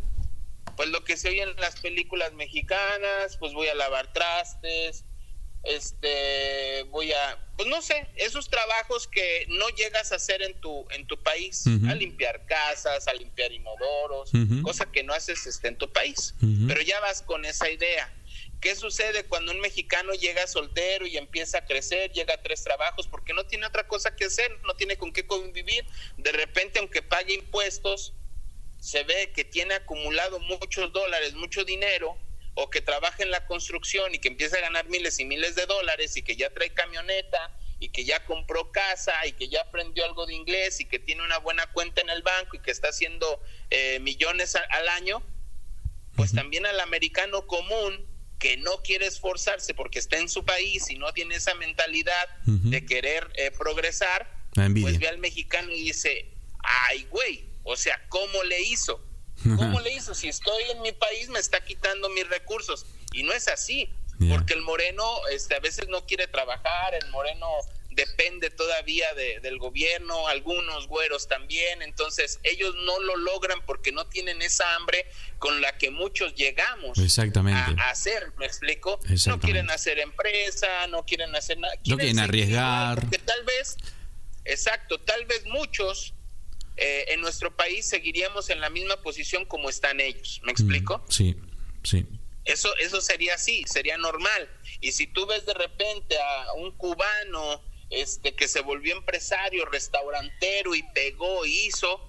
Pues lo que se oye en las películas mexicanas, pues voy a lavar trastes, este voy a pues no sé esos trabajos que no llegas a hacer en tu en tu país a limpiar casas a limpiar inodoros cosa que no haces este, en tu país. Pero ya vas con esa idea. Qué sucede cuando un mexicano llega soltero y empieza a crecer llega a tres trabajos porque no tiene otra cosa que hacer no tiene con qué convivir. De repente aunque pague impuestos se ve que tiene acumulado muchos dólares mucho dinero o que trabaja en la construcción y que empieza a ganar miles y miles de dólares y que ya trae camioneta y que ya compró casa y que ya aprendió algo de inglés y que tiene una buena cuenta en el banco y que está haciendo eh, millones al año, pues también al americano común que no quiere esforzarse porque está en su país y no tiene esa mentalidad de querer eh, progresar, pues ve al mexicano y dice, ay güey, o sea, ¿cómo le hizo? ¿Cómo le hizo? Si estoy en mi país me está quitando mis recursos. Y no es así, porque el moreno este, a veces no quiere trabajar, el moreno depende todavía del gobierno, algunos güeros también, entonces ellos no lo logran porque no tienen esa hambre con la que muchos llegamos A, hacer, ¿me explico? No quieren hacer empresa, no quieren hacer nada. No quieren arriesgar. Porque tal vez, exacto, tal vez muchos eh, en nuestro país seguiríamos en la misma posición como están ellos. ¿Me explico? Mm, sí, sí. Eso, eso sería así, sería normal. Y si tú ves de repente a un cubano este, que se volvió empresario, restaurantero y pegó, hizo,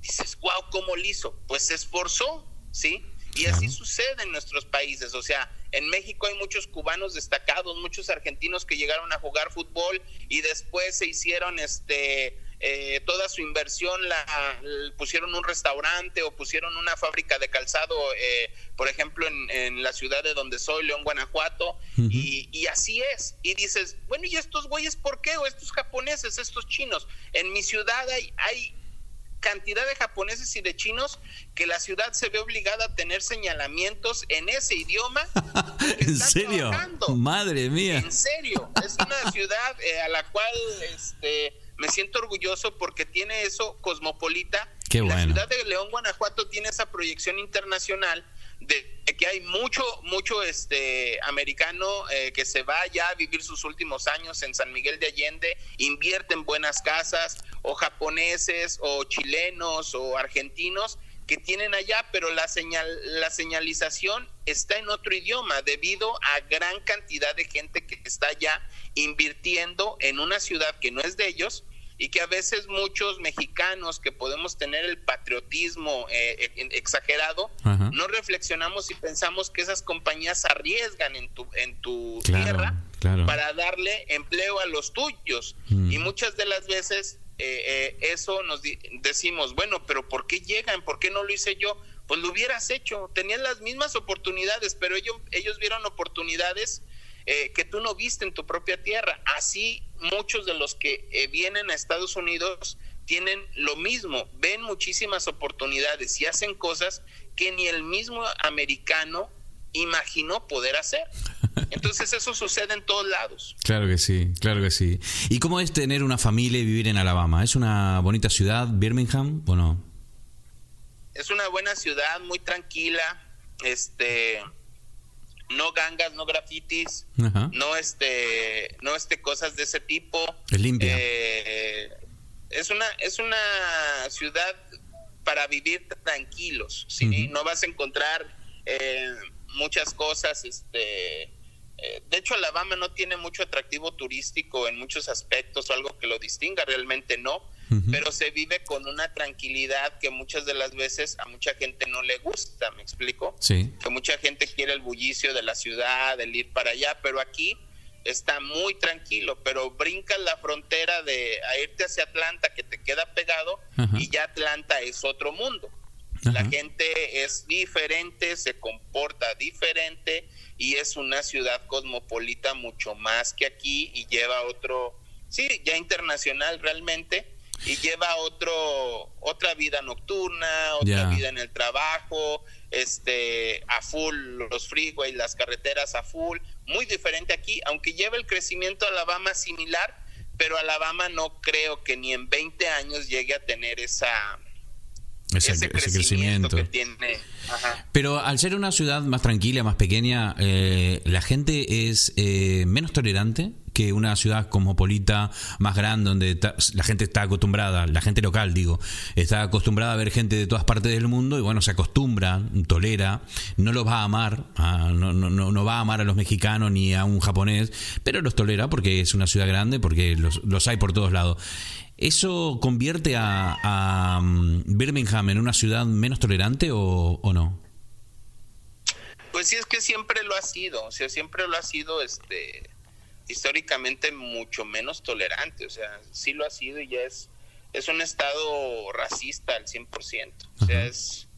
dices, wow, ¿cómo lo hizo? Pues se esforzó, ¿sí? Y así sucede en nuestros países. O sea, en México hay muchos cubanos destacados, muchos argentinos que llegaron a jugar fútbol y después se hicieron este eh, toda su inversión la pusieron un restaurante o pusieron una fábrica de calzado, eh, por ejemplo, en, la ciudad de donde soy, León, Guanajuato, y, así es. Y dices, bueno, ¿y estos güeyes por qué? O estos japoneses, estos chinos. En mi ciudad hay, hay cantidad de japoneses y de chinos que la ciudad se ve obligada a tener señalamientos en ese idioma. ¿En serio? Madre mía. En serio. Es una ciudad eh, a la cual este me siento orgulloso porque tiene eso cosmopolita. La ciudad de León, Guanajuato tiene esa proyección internacional de que hay mucho, mucho este americano eh, que se va ya a vivir sus últimos años en San Miguel de Allende, invierte en buenas casas, o japoneses, o chilenos, o argentinos que tienen allá, pero la señal, la señalización está en otro idioma debido a gran cantidad de gente que está allá invirtiendo en una ciudad que no es de ellos y que a veces muchos mexicanos que podemos tener el patriotismo eh, eh, exagerado, no reflexionamos y pensamos que esas compañías arriesgan en tu, en tu tierra para darle empleo a los tuyos. Mm. Y muchas de las veces eh, eso nos decimos, bueno, pero ¿por qué llegan? ¿Por qué no lo hice yo? pues lo hubieras hecho. Tenían las mismas oportunidades, pero ellos, ellos vieron oportunidades eh, que tú no viste en tu propia tierra. Así muchos de los que eh, vienen a Estados Unidos tienen lo mismo, ven muchísimas oportunidades y hacen cosas que ni el mismo americano imaginó poder hacer. Entonces eso sucede en todos lados. Claro que sí, claro que sí. ¿Y cómo es tener una familia y vivir en Alabama? ¿Es una bonita ciudad, Birmingham, o no? Es una buena ciudad, muy tranquila, este, no gangas, no grafitis, no este, no este cosas de ese tipo. Es limpia. Eh, es una, es una ciudad para vivir tranquilos, ¿sí? No vas a encontrar eh, muchas cosas, este... Eh, de hecho, Alabama no tiene mucho atractivo turístico en muchos aspectos o algo que lo distinga, realmente no, pero se vive con una tranquilidad que muchas de las veces a mucha gente no le gusta, ¿me explico? Sí. Que mucha gente quiere el bullicio de la ciudad, el ir para allá, pero aquí está muy tranquilo, pero brincas la frontera de a irte hacia Atlanta que te queda pegado y ya Atlanta es otro mundo. La gente es diferente, se comporta diferente y es una ciudad cosmopolita mucho más que aquí y lleva otro, sí, ya internacional realmente y lleva otro otra vida nocturna, otra vida en el trabajo, este a full los freeways, las carreteras a full, muy diferente aquí, aunque lleva el crecimiento Alabama similar, pero Alabama no creo que ni en 20 años llegue a tener esa ese, crecimiento, que tiene. Pero al ser una ciudad más tranquila, más pequeña, eh, la gente es eh, menos tolerante que una ciudad cosmopolita más grande donde la gente está acostumbrada, la gente local digo, está acostumbrada a ver gente de todas partes del mundo y bueno, se acostumbra, tolera, no los va a amar, ah, no, no, no, va a amar a los mexicanos ni a un japonés, pero los tolera porque es una ciudad grande, porque los, los hay por todos lados. ¿Eso convierte a, mm, Birmingham en una ciudad menos tolerante o, no? Pues sí, es que siempre lo ha sido, o sea, siempre lo ha sido este históricamente mucho menos tolerante, o sea, sí lo ha sido y ya es, es un estado racista al 100%, o sea, es,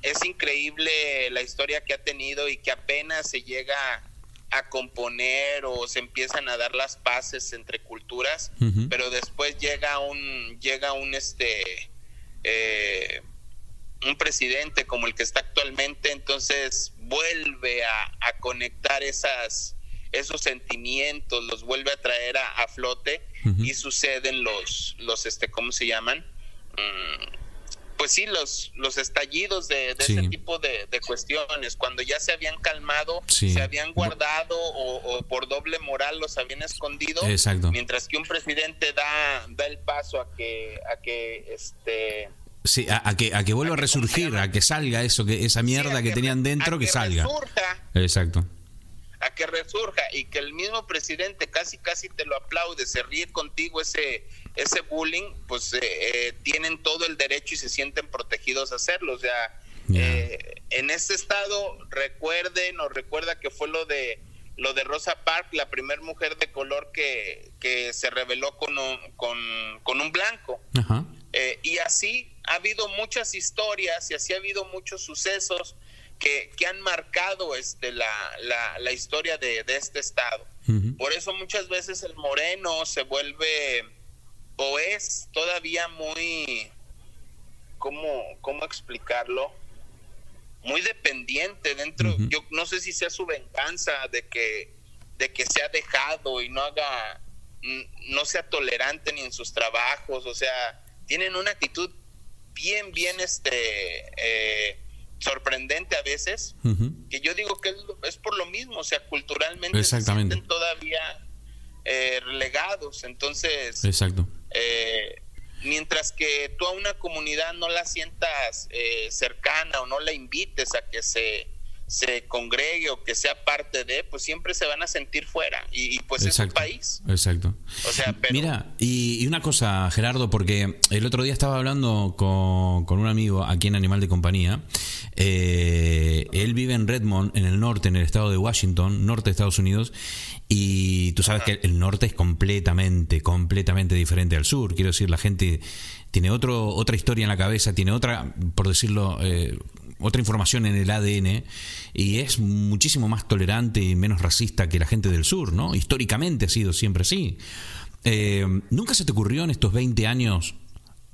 es increíble la historia que ha tenido y que apenas se llega a componer o se empiezan a dar las paces entre culturas, pero después llega un llega un este eh, un presidente como el que está actualmente, entonces vuelve a, conectar esas esos sentimientos, los vuelve a traer a, flote y suceden los los este cómo se llaman mm, pues sí, los, los estallidos de, ese tipo de, cuestiones, cuando ya se habían calmado, se habían guardado o, por doble moral los habían escondido, mientras que un presidente da, da el paso a que, a que este... Sí, a, que, a que vuelva a, resurgir, a que salga eso, que esa mierda que, tenían dentro, que, salga. Exacto. A que resurja y que el mismo presidente casi casi te lo aplaude, se ríe contigo ese ese bullying, pues eh, eh, tienen todo el derecho y se sienten protegidos a hacerlo. O sea, eh, en este estado recuerden o recuerda que fue lo de lo de Rosa Parks, la primera mujer de color que, que se reveló con un, con, un blanco. y así ha habido muchas historias y así ha habido muchos sucesos que, que han marcado este, la, la, la historia de, de, este estado. Por eso muchas veces el moreno se vuelve o es todavía muy, ¿cómo, cómo explicarlo? Muy dependiente dentro, yo no sé si sea su venganza de que, de que se ha dejado y no haga, no sea tolerante ni en sus trabajos, o sea, tienen una actitud bien, bien, este, eh, sorprendente a veces, que yo digo que es, por lo mismo, o sea, culturalmente se sienten todavía eh, relegados, entonces... Exacto. Eh, mientras que tú a una comunidad no la sientas eh, cercana o no la invites a que se, se congregue o que sea parte de, pues siempre se van a sentir fuera. Y, pues es un país. Exacto. O sea, Mira, y, una cosa, Gerardo, porque el otro día estaba hablando con, con un amigo aquí en Animal de Compañía. Eh, él vive en Redmond, en el norte, en el estado de Washington, norte de Estados Unidos. Y tú sabes que el norte es completamente, completamente diferente al sur. Quiero decir, la gente tiene otro, otra historia en la cabeza, tiene otra, por decirlo, eh, otra información en el ADN y es muchísimo más tolerante y menos racista que la gente del sur, ¿no? Históricamente ha sido siempre así. Eh, ¿Nunca se te ocurrió en estos 20 años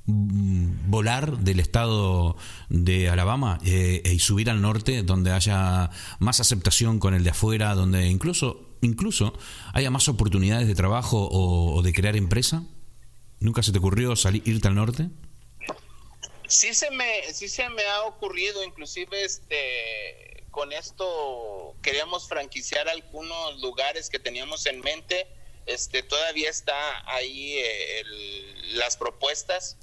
mm, volar del estado de Alabama eh, y subir al norte donde haya más aceptación con el de afuera, donde incluso incluso haya más oportunidades de trabajo o, de crear empresa? ¿Nunca se te ocurrió salir irte al norte? Sí se me sí se me ha ocurrido inclusive este con esto queríamos franquiciar algunos lugares que teníamos en mente. Este, todavía está ahí eh, las propuestas,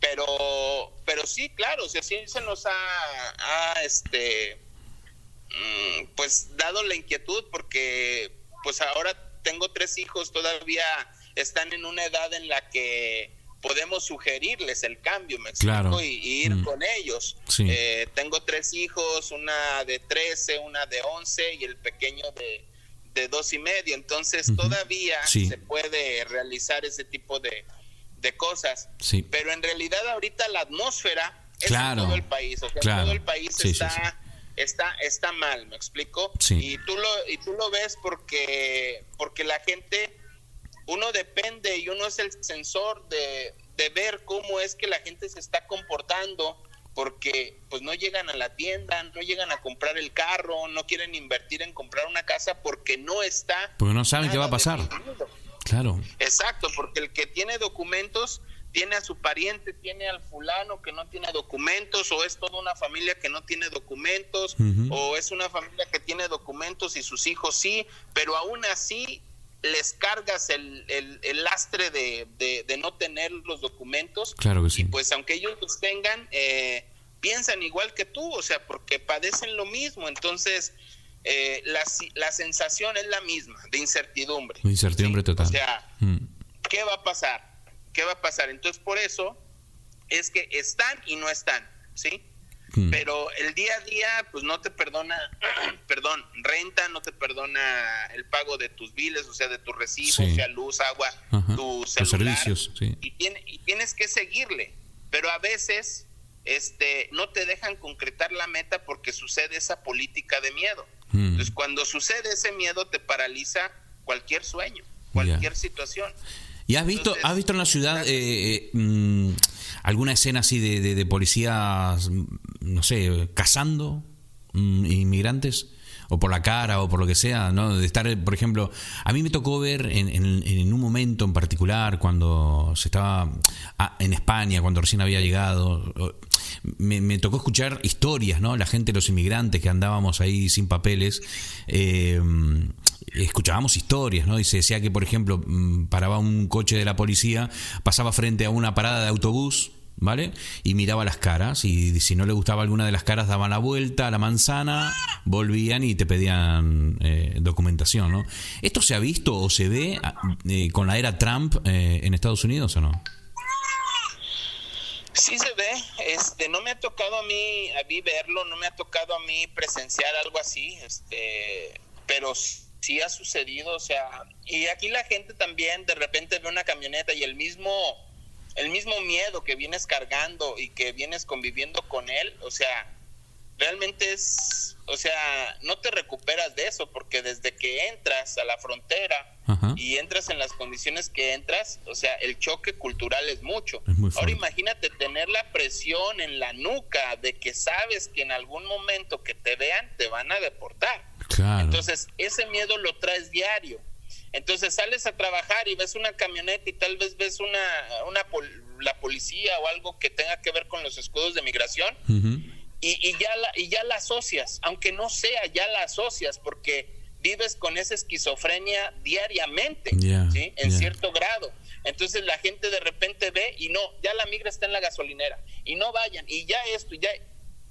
pero, pero sí, claro, o sea, sí se nos ha, este, mm, pues dado la inquietud porque, pues ahora tengo tres hijos, todavía están en una edad en la que podemos sugerirles el cambio, me explico, y, ir mm. con ellos. Eh, tengo tres hijos, una de 13, una de 11 y el pequeño de, de dos y medio. Entonces todavía se puede realizar ese tipo de, cosas. Pero en realidad ahorita la atmósfera es en todo el país. O sea, todo el país está, está, está mal, ¿me explico? Y tú lo, y tú lo ves porque, porque la gente, uno depende y uno es el sensor de, de ver cómo es que la gente se está comportando porque pues no llegan a la tienda, no llegan a comprar el carro, no quieren invertir en comprar una casa porque no está. Porque no saben qué va a pasar. Claro. Exacto, porque el que tiene documentos tiene a su pariente, tiene al fulano que no tiene documentos, o es toda una familia que no tiene documentos, o es una familia que tiene documentos y sus hijos sí, pero aún así les cargas el, el, lastre de, de, no tener los documentos. Claro que sí. Y pues aunque ellos los tengan, eh, piensan igual que tú, o sea, porque padecen lo mismo. Entonces, eh, la, la, sensación es la misma, de incertidumbre. Incertidumbre total. O sea, mm. ¿qué va a pasar? ¿Qué va a pasar? Entonces, por eso es que están y no están, ¿sí? Mm. Pero el día a día, pues no te perdona, perdón, renta, no te perdona el pago de tus biles, o sea, de tus recibos, sea luz, agua, tus servicios. Y, y tienes que seguirle. Pero a veces este, no te dejan concretar la meta porque sucede esa política de miedo. Mm. Entonces, cuando sucede ese miedo, te paraliza cualquier sueño, cualquier situación. ¿Y has visto, has visto en la ciudad eh, eh, mm, alguna escena así de, de, policías, no sé, cazando mm, inmigrantes? o por la cara o por lo que sea, ¿no? De estar, por ejemplo, a mí me tocó ver en, en, un momento en particular cuando se estaba ah, en España, cuando recién había llegado, me, tocó escuchar historias, ¿no? La gente, los inmigrantes que andábamos ahí sin papeles, eh, escuchábamos historias, ¿no? Y se decía que, por ejemplo, mm, paraba un coche de la policía, pasaba frente a una parada de autobús, ¿vale? Y miraba las caras y si no le gustaba alguna de las caras daban la vuelta a la manzana, volvían y te pedían eh, documentación, ¿no? ¿Esto se ha visto o se ve ah, eh, con la era Trump eh, en Estados Unidos o no? Sí se ve, este, no me ha tocado a mí, a mí verlo, no me ha tocado a mí presenciar algo así, este, pero sí ha sucedido, o sea, y aquí la gente también de repente ve una camioneta y el mismo el mismo miedo que vienes cargando y que vienes conviviendo con él, o sea, realmente es, o sea, no te recuperas de eso porque desde que entras a la frontera y entras en las condiciones que entras, o sea, el choque cultural es mucho. Ahora imagínate tener la presión en la nuca de que sabes que en algún momento que te vean te van a deportar. Entonces, ese miedo lo traes diario. Entonces sales a trabajar y ves una camioneta y tal vez ves una, una la policía o algo que tenga que ver con los escudos de migración y, y, ya la, y ya la asocias, aunque no sea, ya la asocias porque vives con esa esquizofrenia diariamente, ¿sí? En cierto grado. Entonces la gente de repente ve y no, ya la migra está en la gasolinera y no vayan y ya esto y ya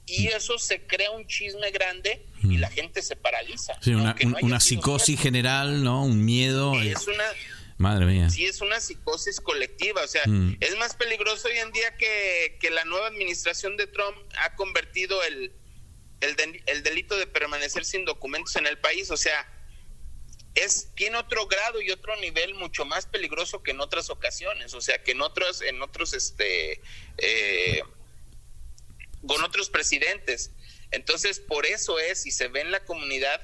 y eso se crea un chisme grande y la gente se paraliza. Sí, una, psicosis general, ¿no? Un miedo. Es una... Madre mía. Sí, es una psicosis colectiva. O sea, mm. es más peligroso hoy en día que, que, la nueva administración de Trump ha convertido el, el, el delito de permanecer sin documentos en el país. O sea, es tiene otro grado y otro nivel mucho más peligroso que en otras ocasiones o sea que en otros en otros este eh, con otros presidentes. Entonces, por eso es, y se ve en la comunidad,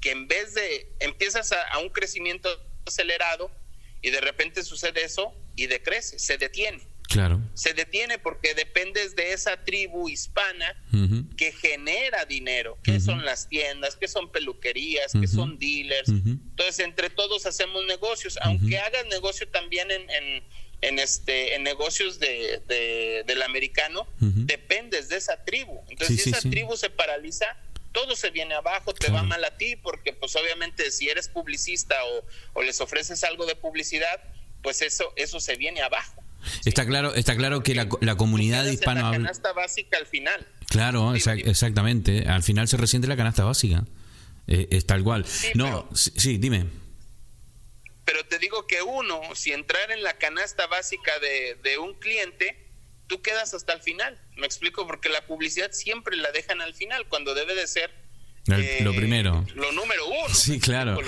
que en vez de empiezas a, un crecimiento acelerado y de repente sucede eso y decrece, se detiene. Claro. Se detiene porque dependes de esa tribu hispana que genera dinero, que son las tiendas, que son peluquerías, que son dealers. Entonces, entre todos hacemos negocios, aunque hagas negocio también en, en, este, en negocios de, del americano, dependes de esa tribu. Entonces, si esa tribu se paraliza, todo se viene abajo, te va mal a ti, porque pues obviamente si eres publicista o, o les ofreces algo de publicidad, pues eso, eso se viene abajo. Está claro, está claro que la, la comunidad hispana La canasta básica al final. Claro, exactamente. Al final se resiente la canasta básica. Eh, es tal cual. no, sí, dime. Pero te digo que uno, si entrar en la canasta básica de, de un cliente, tú quedas hasta el final. Me explico, porque la publicidad siempre la dejan al final, cuando debe de ser lo primero. Lo número uno. Sí, claro.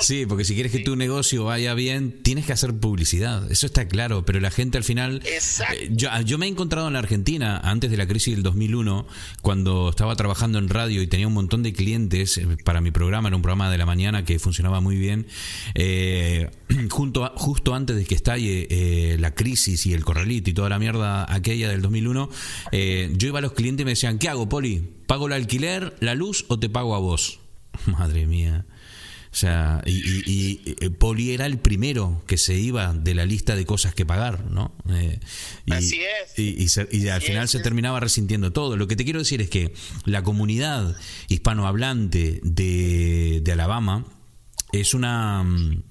Sí, porque si quieres que tu negocio vaya bien, tienes que hacer publicidad. Eso está claro, pero la gente al final... Eh, yo, me he encontrado en la Argentina, antes de la crisis del 2001, cuando estaba trabajando en radio y tenía un montón de clientes eh, para mi programa, era un programa de la mañana que funcionaba muy bien. Eh, junto justo antes de que estalle la crisis y el corralito y toda la mierda aquella del 2001, yo iba a los clientes y me decían, ¿qué hago, Poli? ¿Pago el alquiler, la luz o te pago a vos? Madre mía. O sea, y, eh, Poli era el primero que se iba de la lista de cosas que pagar, ¿no? Eh, y, Así es. Y, al final se terminaba resintiendo todo. Lo que te quiero decir es que la comunidad hispanohablante de, de Alabama es una mm,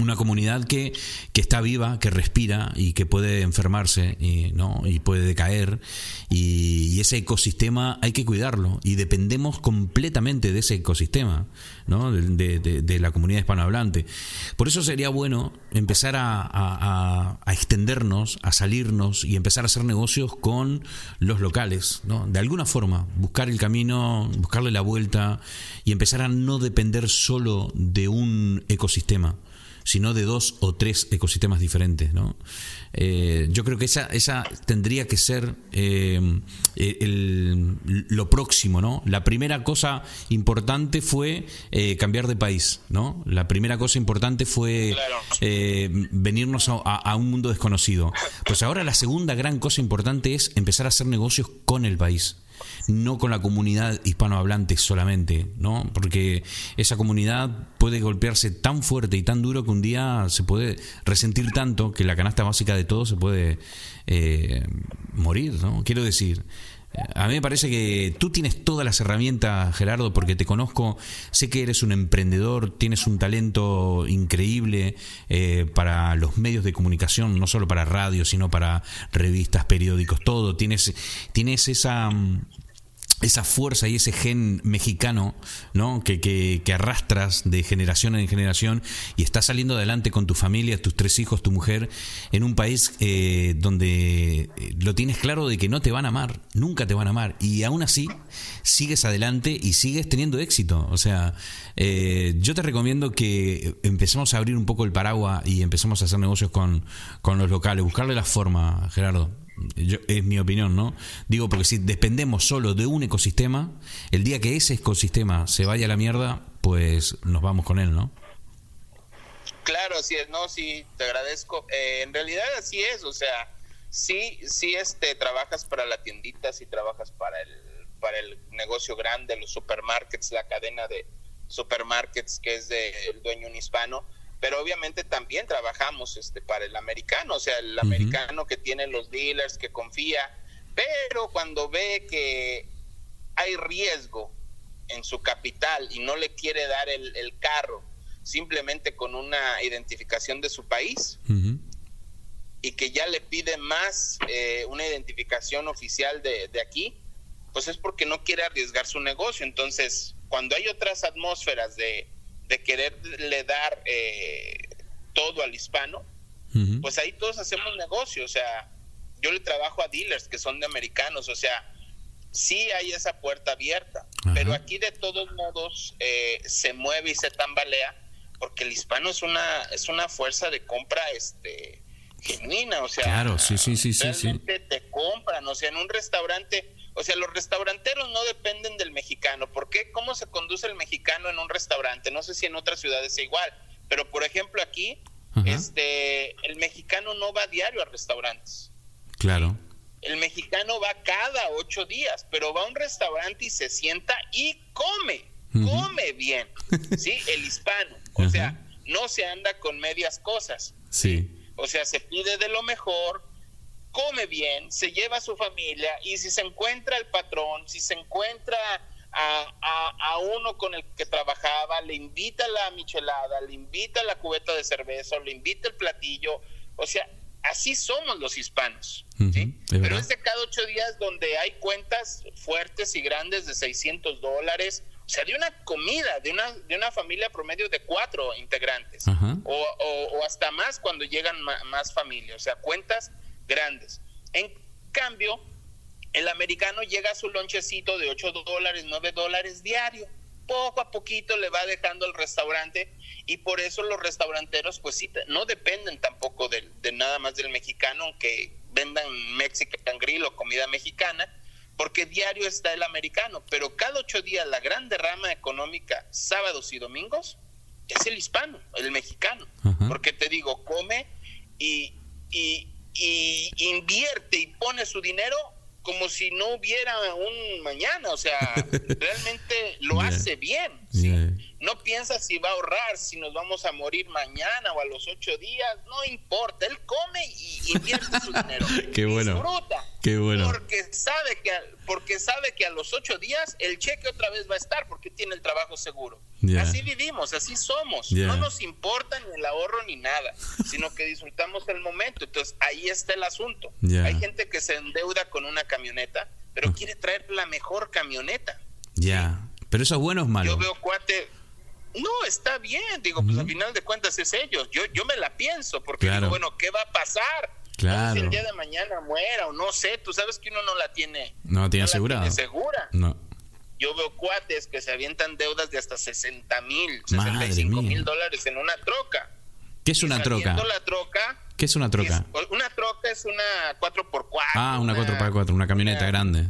una comunidad que, que, está viva, que respira y que puede enfermarse y, ¿no? y puede decaer. Y, ese ecosistema hay que cuidarlo y dependemos completamente de ese ecosistema, ¿no? de, de, la comunidad hispanohablante. Por eso sería bueno empezar a, a, a, extendernos, a salirnos y empezar a hacer negocios con los locales. ¿no? De alguna forma, buscar el camino, buscarle la vuelta y empezar a no depender solo de un ecosistema sino de dos o tres ecosistemas diferentes. ¿no? Eh, yo creo que esa, esa tendría que ser eh, el, lo próximo. ¿no? La primera cosa importante fue eh, cambiar de país. ¿no? La primera cosa importante fue venirnos a, un mundo desconocido. Pues ahora la segunda gran cosa importante es empezar a hacer negocios con el país no con la comunidad hispanohablante solamente, ¿no? Porque esa comunidad puede golpearse tan fuerte y tan duro que un día se puede resentir tanto que la canasta básica de todo se puede eh, morir, ¿no? Quiero decir, a mí me parece que tú tienes todas las herramientas, Gerardo, porque te conozco, sé que eres un emprendedor, tienes un talento increíble eh, para los medios de comunicación, no solo para radio, sino para revistas, periódicos, todo. Tienes, tienes esa esa fuerza y ese gen mexicano ¿no? Que, que, arrastras de generación en generación y estás saliendo adelante con tu familia, tus tres hijos, tu mujer, en un país eh, donde eh, lo tienes claro de que no te van a amar, nunca te van a amar, y aún así sigues adelante y sigues teniendo éxito. O sea, eh, yo te recomiendo que empecemos a abrir un poco el paraguas y empecemos a hacer negocios con, con los locales, buscarle la forma, Gerardo es mi opinión, ¿no? Digo, porque si dependemos solo de un ecosistema, el día que ese ecosistema se vaya a la mierda, pues nos vamos con él, ¿no? Claro, así es, no, sí, te agradezco. Eh, en realidad así es, o sea, sí, sí, este, trabajas para la tiendita, sí trabajas para el, para el negocio grande, los supermarkets, la cadena de supermarkets que es del dueño un hispano, pero obviamente también trabajamos este para el americano, o sea, el americano que tiene los dealers, que confía, pero cuando ve que hay riesgo en su capital y no le quiere dar el, carro simplemente con una identificación de su país y que ya le pide más eh, una identificación oficial de, de aquí, pues es porque no quiere arriesgar su negocio. Entonces, cuando hay otras atmósferas de de quererle dar eh, todo al hispano, pues ahí todos hacemos negocio, o sea, yo le trabajo a dealers que son de americanos, o sea, sí hay esa puerta abierta, pero aquí de todos modos eh, se mueve y se tambalea porque el hispano es una es una fuerza de compra este genuina, o sea, claro, sí, sí, sí, realmente te compran, o sea, en un restaurante o sea, los restauranteros no dependen del mexicano. ¿Por qué? ¿Cómo se conduce el mexicano en un restaurante? No sé si en otras ciudades es igual, pero por ejemplo aquí, este, el mexicano no va a diario a restaurantes. Claro. El mexicano va cada ocho días, pero va a un restaurante y se sienta y come, come bien, ¿sí? El hispano, o sea, no se anda con medias cosas. Sí. O sea, se pide de lo mejor, come bien, se lleva a su familia y si se encuentra el patrón, si se encuentra a, uno con el que trabajaba, le invita la michelada, le invita la cubeta de cerveza, le invita el platillo. O sea, así somos los hispanos. Pero es de cada ocho días donde hay cuentas fuertes y grandes de 600 dólares. O sea, de una comida, de una, de una familia promedio de cuatro integrantes. O, hasta más cuando llegan más familias. O sea, cuentas grandes. En cambio, el americano llega a su lonchecito de 8 dólares, 9 dólares diario. Poco a poquito le va dejando el restaurante y por eso los restauranteros pues sí, no dependen tampoco de, nada más del mexicano, aunque vendan Mexican Grill o comida mexicana, porque diario está el americano, pero cada ocho días la gran derrama económica, sábados y domingos, es el hispano, el mexicano, porque te digo, come y, y, y invierte y pone su dinero como si no hubiera un mañana, o sea, realmente lo hace bien. No piensa si va a ahorrar, si nos vamos a morir mañana o a los ocho días, no importa, él come y invierte su dinero. Qué bueno. Disfruta. Qué bueno. Porque sabe que porque sabe que a los ocho días el cheque otra vez va a estar porque tiene el trabajo seguro. Así vivimos, así somos. No nos importa ni el ahorro ni nada, sino que disfrutamos el momento. Entonces ahí está el asunto. Hay gente que se endeuda con una camioneta, pero quiere traer la mejor camioneta. Ya. Pero eso es bueno o es malo. Yo veo cuate, no, está bien, digo, pues al final de cuentas es ellos. Yo, yo me la pienso, porque digo, bueno, ¿qué va a pasar? Claro. si el día de mañana muera o no sé, tú sabes que uno no la tiene. No la tiene asegurada. segura. No. Yo veo cuates que se avientan deudas de hasta 60 mil, 65 mil dólares en una troca. ¿Qué es una troca? La troca? ¿Qué es una troca? una troca es una 4x4. Ah, una, 4x4, una camioneta grande.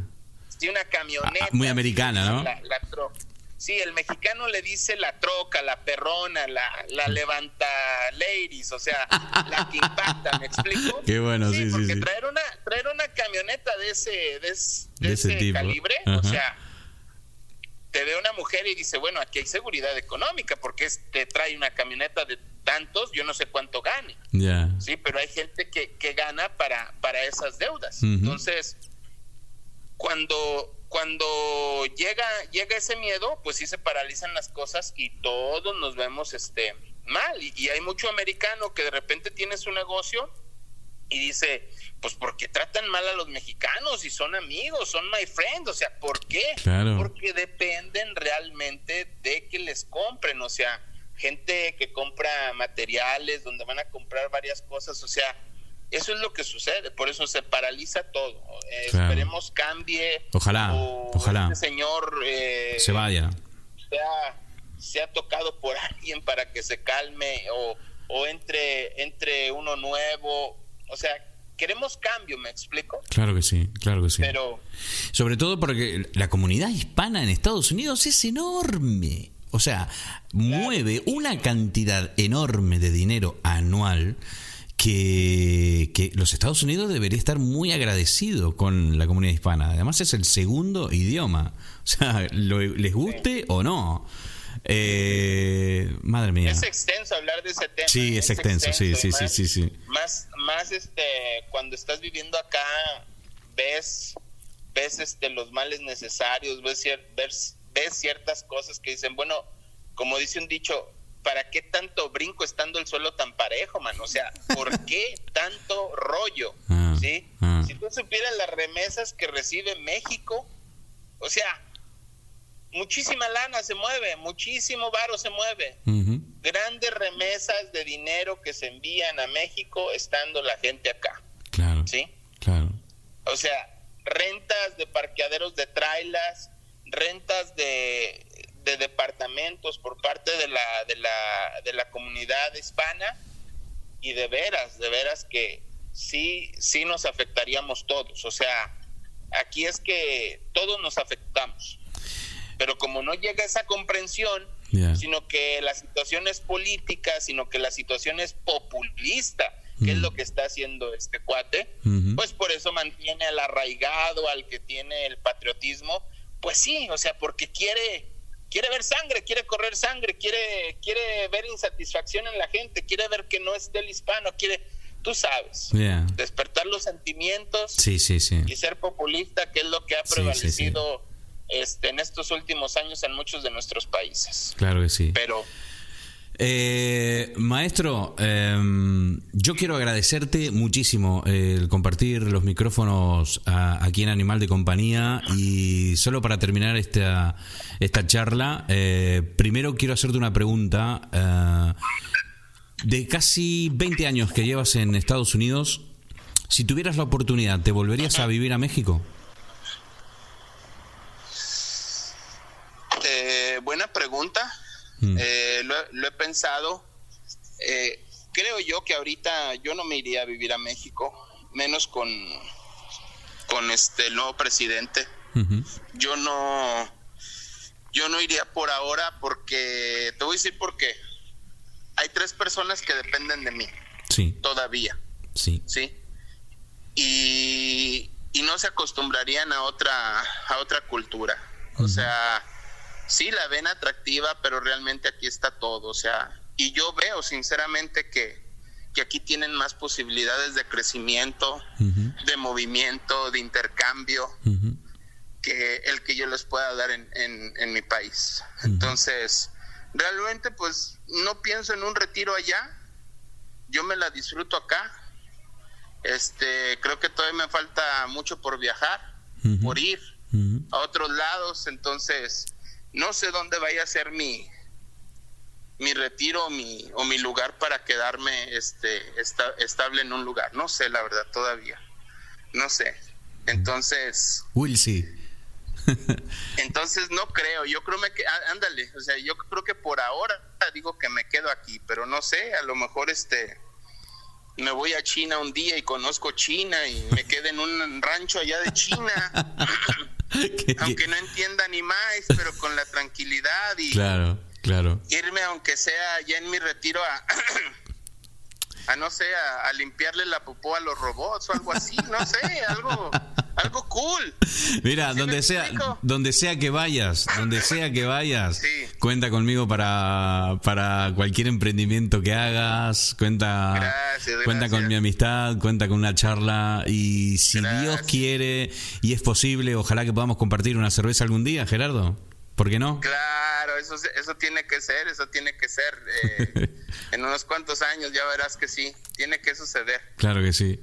Sí, una camioneta. Ah, muy americana, ¿no? La, la troca. Sí, el mexicano le dice la troca, la perrona, la, la levanta ladies, o sea, la que impacta, ¿me explico? Qué bueno, sí, sí, porque traer una traer una camioneta de ese de, ese, calibre, o sea, te ve una mujer y dice, bueno, aquí hay seguridad económica porque te trae una camioneta de tantos, yo no sé cuánto gane. Ya. Sí, pero hay gente que, que gana para para esas deudas. Entonces, cuando cuando llega, llega ese miedo, pues sí se paralizan las cosas y todos nos vemos este mal. Y, hay mucho americano que de repente tiene su negocio y dice, pues porque tratan mal a los mexicanos y son amigos, son my friends, o sea, ¿por qué? Porque dependen realmente de que les compren, o sea, gente que compra materiales, donde van a comprar varias cosas, o sea, eso es lo que sucede, por eso se paraliza todo. Eh, esperemos cambie. Ojalá, ojalá. Este señor eh, se vaya. Se ha, tocado por alguien para que se calme o, o entre, entre uno nuevo. O sea, queremos cambio, ¿me explico? Claro que sí, claro que sí. Pero. Sobre todo porque la comunidad hispana en Estados Unidos es enorme. O sea, mueve una cantidad enorme de dinero anual que, los Estados Unidos debería estar muy agradecido con la comunidad hispana. Además es el segundo idioma. O sea, les guste o no. Eh, madre mía. Es extenso hablar de ese tema. Sí, es, extenso, sí, sí, sí, sí, Más, más este, cuando estás viviendo acá, ves, ves este, los males necesarios, ves, ves, ves ciertas cosas que dicen, bueno, como dice un dicho, ¿para qué tanto brinco estando el suelo tan parejo, man? O sea, ¿por qué tanto rollo? Ah, ¿Sí? Ah. Si tú supieras las remesas que recibe México, o sea, muchísima lana se mueve, muchísimo varo se mueve. Grandes remesas de dinero que se envían a México estando la gente acá. Claro. ¿Sí? Claro. O sea, rentas de parqueaderos de trailas, rentas de de departamentos por parte de la, de la, de la comunidad hispana y de veras, de veras que sí, sí nos afectaríamos todos. O sea, aquí es que todos nos afectamos. Pero como no llega esa comprensión, sino que la situación es política, sino que la situación es populista, que es lo que está haciendo este cuate, pues por eso mantiene al arraigado, al que tiene el patriotismo, pues sí, o sea, porque quiere quiere ver sangre, quiere correr sangre, quiere quiere ver insatisfacción en la gente, quiere ver que no es del hispano, quiere tú sabes, despertar los sentimientos sí, sí, sí. y ser populista, que es lo que ha prevalecido este, en estos últimos años en muchos de nuestros países. Claro que sí. Pero eh, maestro, em, yo quiero agradecerte muchísimo el compartir los micrófonos aquí en Animal de Compañía y solo para terminar esta, esta charla, eh, primero quiero hacerte una pregunta. Eh, de casi 20 años que llevas en Estados Unidos, si tuvieras la oportunidad, ¿te volverías a vivir a México? buena pregunta. Mm. Eh, lo, he pensado. Eh, creo yo que ahorita yo no me iría a vivir a México, menos con, con este nuevo presidente. Yo no, yo no iría por ahora porque te voy a decir por qué. Hay tres personas que dependen de mí. Sí. Todavía. Sí. Sí. Y, y no se acostumbrarían a otra a otra cultura. O sea, sí la ven atractiva, pero realmente aquí está todo, o sea, y yo veo sinceramente que, que aquí tienen más posibilidades de crecimiento, de movimiento, de intercambio, que el que yo les pueda dar en, en, mi país. Entonces, realmente pues no pienso en un retiro allá, yo me la disfruto acá. Este, creo que todavía me falta mucho por viajar, por ir a otros lados, entonces no sé dónde vaya a ser mi mi retiro mi, o mi lugar para quedarme este estable en un lugar. No sé, la verdad, todavía. No sé. Entonces. Will sí. entonces no creo. Yo creo que. Ándale. O sea, yo creo que por ahora digo que me quedo aquí, pero no sé. A lo mejor este. Me voy a China un día y conozco China y me quedo en un rancho allá de China. aunque no entienda ni más, pero con la tranquilidad y claro, claro. irme aunque sea ya en mi retiro a, a no sé, a, limpiarle la popó a los robots o algo así, no sé, algo algo cool. Mira, donde sea donde sea que vayas, donde sea que vayas, cuenta conmigo para, para cualquier emprendimiento que hagas, cuenta cuenta con mi amistad, cuenta con una charla y si Dios quiere y es posible, ojalá que podamos compartir una cerveza algún día, Gerardo. ¿Por qué no? Claro, eso, eso tiene que ser, eso tiene que ser. Eh, en unos cuantos años ya verás que sí, tiene que suceder. Claro que sí.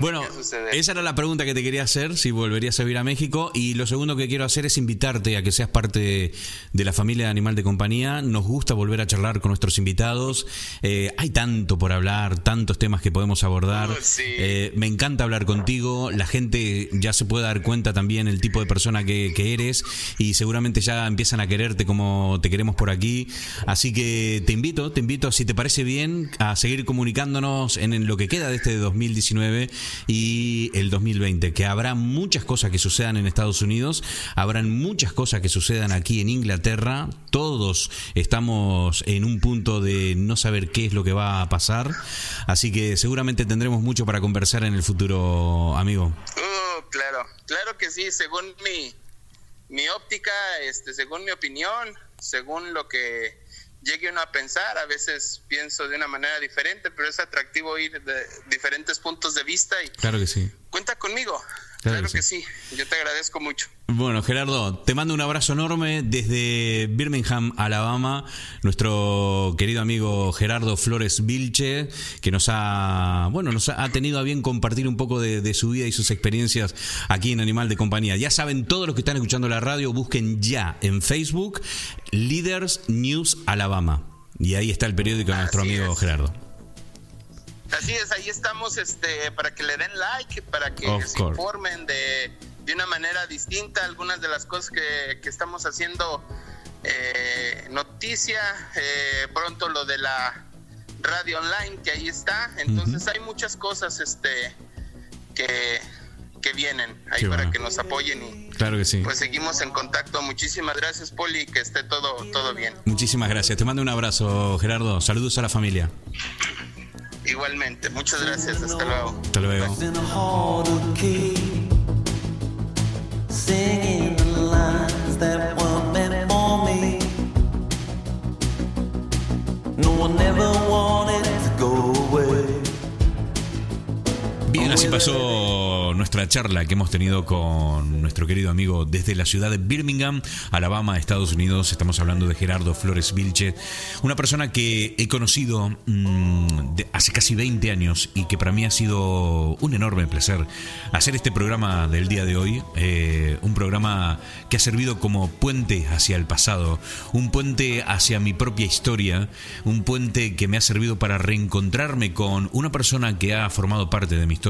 bueno, esa era la pregunta que te quería hacer, si volverías a vivir a México. Y lo segundo que quiero hacer es invitarte a que seas parte de la familia Animal de Compañía. Nos gusta volver a charlar con nuestros invitados. Eh, hay tanto por hablar, tantos temas que podemos abordar. Uh, eh, me encanta hablar contigo. La gente ya se puede dar cuenta también el tipo de persona que, que eres y seguramente ya empiezan a quererte como te queremos por aquí. Así que te invito, te invito, si te parece bien, a seguir comunicándonos en, lo que queda de este 2019 y el 2020, que habrá muchas cosas que sucedan en Estados Unidos, habrán muchas cosas que sucedan aquí en Inglaterra, todos estamos en un punto de no saber qué es lo que va a pasar, así que seguramente tendremos mucho para conversar en el futuro, amigo. Oh, claro, claro que sí, según mi mi óptica, este, según mi opinión, según lo que llegue uno a pensar, a veces pienso de una manera diferente, pero es atractivo ir de diferentes puntos de vista y claro que sí. cuenta conmigo. Claro, que, sí. yo te agradezco mucho. Bueno, Gerardo, te mando un abrazo enorme desde Birmingham, Alabama, nuestro querido amigo Gerardo Flores Vilche, que nos ha, bueno, nos ha tenido a bien compartir un poco de, su vida y sus experiencias aquí en Animal de Compañía. Ya saben, todos los que están escuchando la radio, busquen ya en Facebook Leaders News Alabama. Y ahí está el periódico de nuestro amigo Gerardo. Así es, ahí estamos este, para que le den like, para que se informen de, de, una manera distinta algunas de las cosas que, que estamos haciendo. Eh, noticia, eh, pronto lo de la radio online que ahí está. Entonces hay muchas cosas este, que, que vienen ahí para que nos apoyen y claro que sí. pues seguimos en contacto. Muchísimas gracias, Poli, que esté todo, todo bien. Muchísimas gracias. Te mando un abrazo, Gerardo. Saludos a la familia. Igualmente, muchas gracias. Hasta luego. Hasta luego. No Bien, así pasó nuestra charla que hemos tenido con nuestro querido amigo desde la ciudad de Birmingham, Alabama, Estados Unidos. Estamos hablando de Gerardo Flores Vilche, una persona que he conocido mm, hace casi 20 años y que para mí ha sido un enorme placer hacer este programa del día de hoy. Eh, un programa que ha servido como puente hacia el pasado, un puente hacia mi propia historia, un puente que me ha servido para reencontrarme con una persona que ha formado parte de mi historia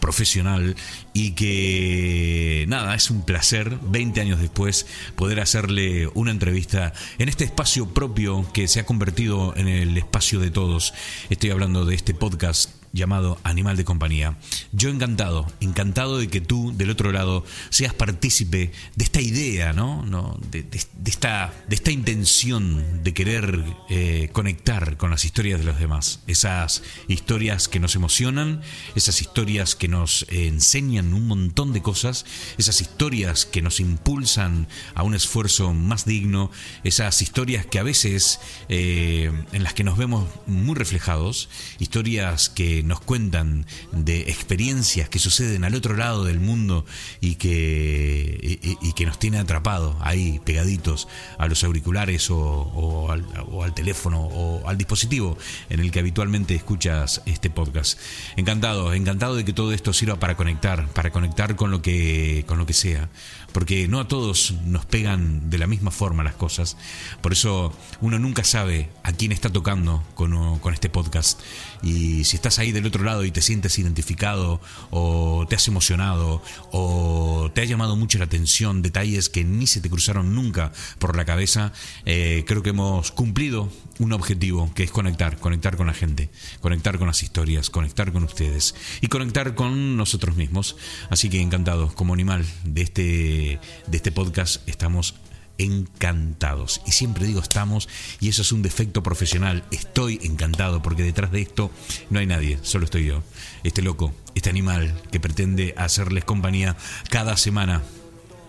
profesional y que nada, es un placer 20 años después poder hacerle una entrevista en este espacio propio que se ha convertido en el espacio de todos. Estoy hablando de este podcast llamado Animal de Compañía. Yo encantado, encantado de que tú del otro lado seas partícipe de esta idea, ¿no? ¿No? De, esta, de esta intención de querer eh, conectar con las historias de los demás. Esas historias que nos emocionan, esas historias que nos eh, enseñan un montón de cosas, esas historias que nos impulsan a un esfuerzo más digno, esas historias que a veces eh, en las que nos vemos muy reflejados, historias que nos cuentan de experiencias que suceden al otro lado del mundo y que, y, que nos tiene atrapados ahí, pegaditos a los auriculares o, al, o, al, teléfono o al dispositivo en el que habitualmente escuchas este podcast. Encantado, encantado de que todo esto sirva para conectar, para conectar con lo que, con lo que sea porque no a todos nos pegan de la misma forma las cosas. Por eso uno nunca sabe a quién está tocando con, con, este podcast. Y si estás ahí del otro lado y te sientes identificado o te has emocionado o te ha llamado mucho la atención detalles que ni se te cruzaron nunca por la cabeza, eh, creo que hemos cumplido un objetivo que es conectar, conectar con la gente, conectar con las historias, conectar con ustedes y conectar con nosotros mismos. Así que encantado como animal de este de, este podcast estamos encantados. Y siempre digo estamos, y eso es un defecto profesional. Estoy encantado porque detrás de esto no hay nadie, solo estoy yo. Este loco, este animal que pretende hacerles compañía cada semana,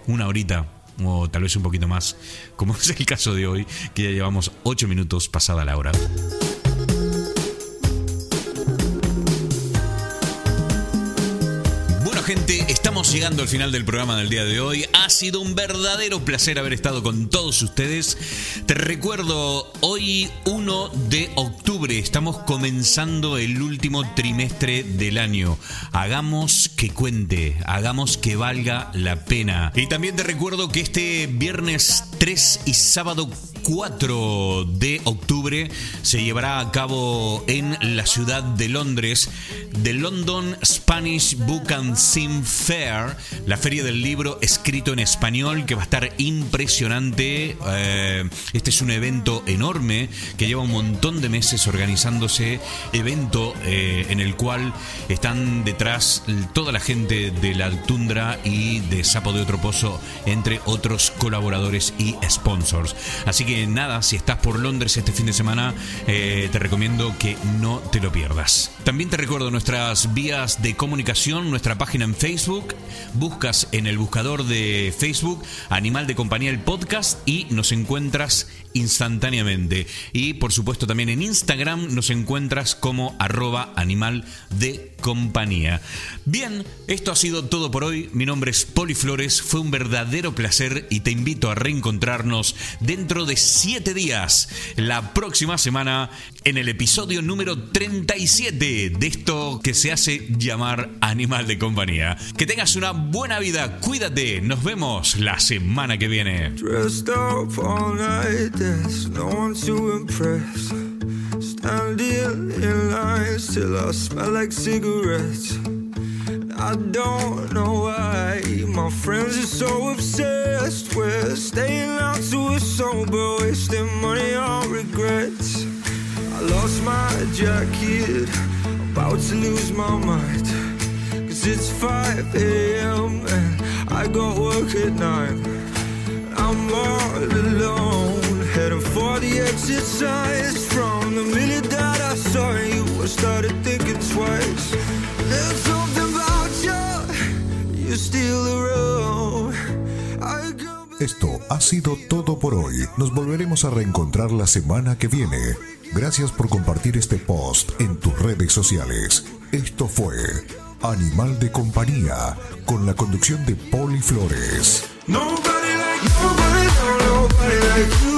una horita o tal vez un poquito más, como es el caso de hoy, que ya llevamos 8 minutos pasada la hora. Estamos llegando al final del programa del día de hoy. Ha sido un verdadero placer haber estado con todos ustedes. Te recuerdo, hoy 1 de octubre estamos comenzando el último trimestre del año. Hagamos que cuente, hagamos que valga la pena. Y también te recuerdo que este viernes 3 y sábado 4 de octubre se llevará a cabo en la ciudad de Londres The London Spanish Book and Fair, la feria del libro escrito en español que va a estar impresionante. Eh, este es un evento enorme que lleva un montón de meses organizándose, evento eh, en el cual están detrás toda la gente de la tundra y de Sapo de Otro Pozo, entre otros colaboradores y sponsors. Así que nada, si estás por Londres este fin de semana, eh, te recomiendo que no te lo pierdas. También te recuerdo nuestras vías de comunicación, nuestra página Facebook. Buscas en el buscador de Facebook Animal de Compañía el podcast y nos encuentras instantáneamente. Y por supuesto también en Instagram nos encuentras como arroba animal de compañía. Bien, esto ha sido todo por hoy. Mi nombre es Poli Flores. Fue un verdadero placer y te invito a reencontrarnos dentro de siete días, la próxima semana, en el episodio número 37 de esto que se hace llamar Animal de Compañía. Que tengas una buena vida, cuídate, nos vemos la semana que viene. there's no one to impress. Standing in lines till I smell like cigarettes. I don't know why my friends are so obsessed. with staying out till we're sober, wasting money on regrets. I lost my jacket, about to lose my mind. Cause it's 5 a.m. and I got work at 9. I'm all alone. Heading for the exit From the minute that I saw you I started thinking twice Esto ha sido todo por hoy. Nos volveremos a reencontrar la semana que viene. Gracias por compartir este post en tus redes sociales. Esto fue Animal de Compañía con la conducción de Poli Flores. Nobody like, nobody, no, nobody like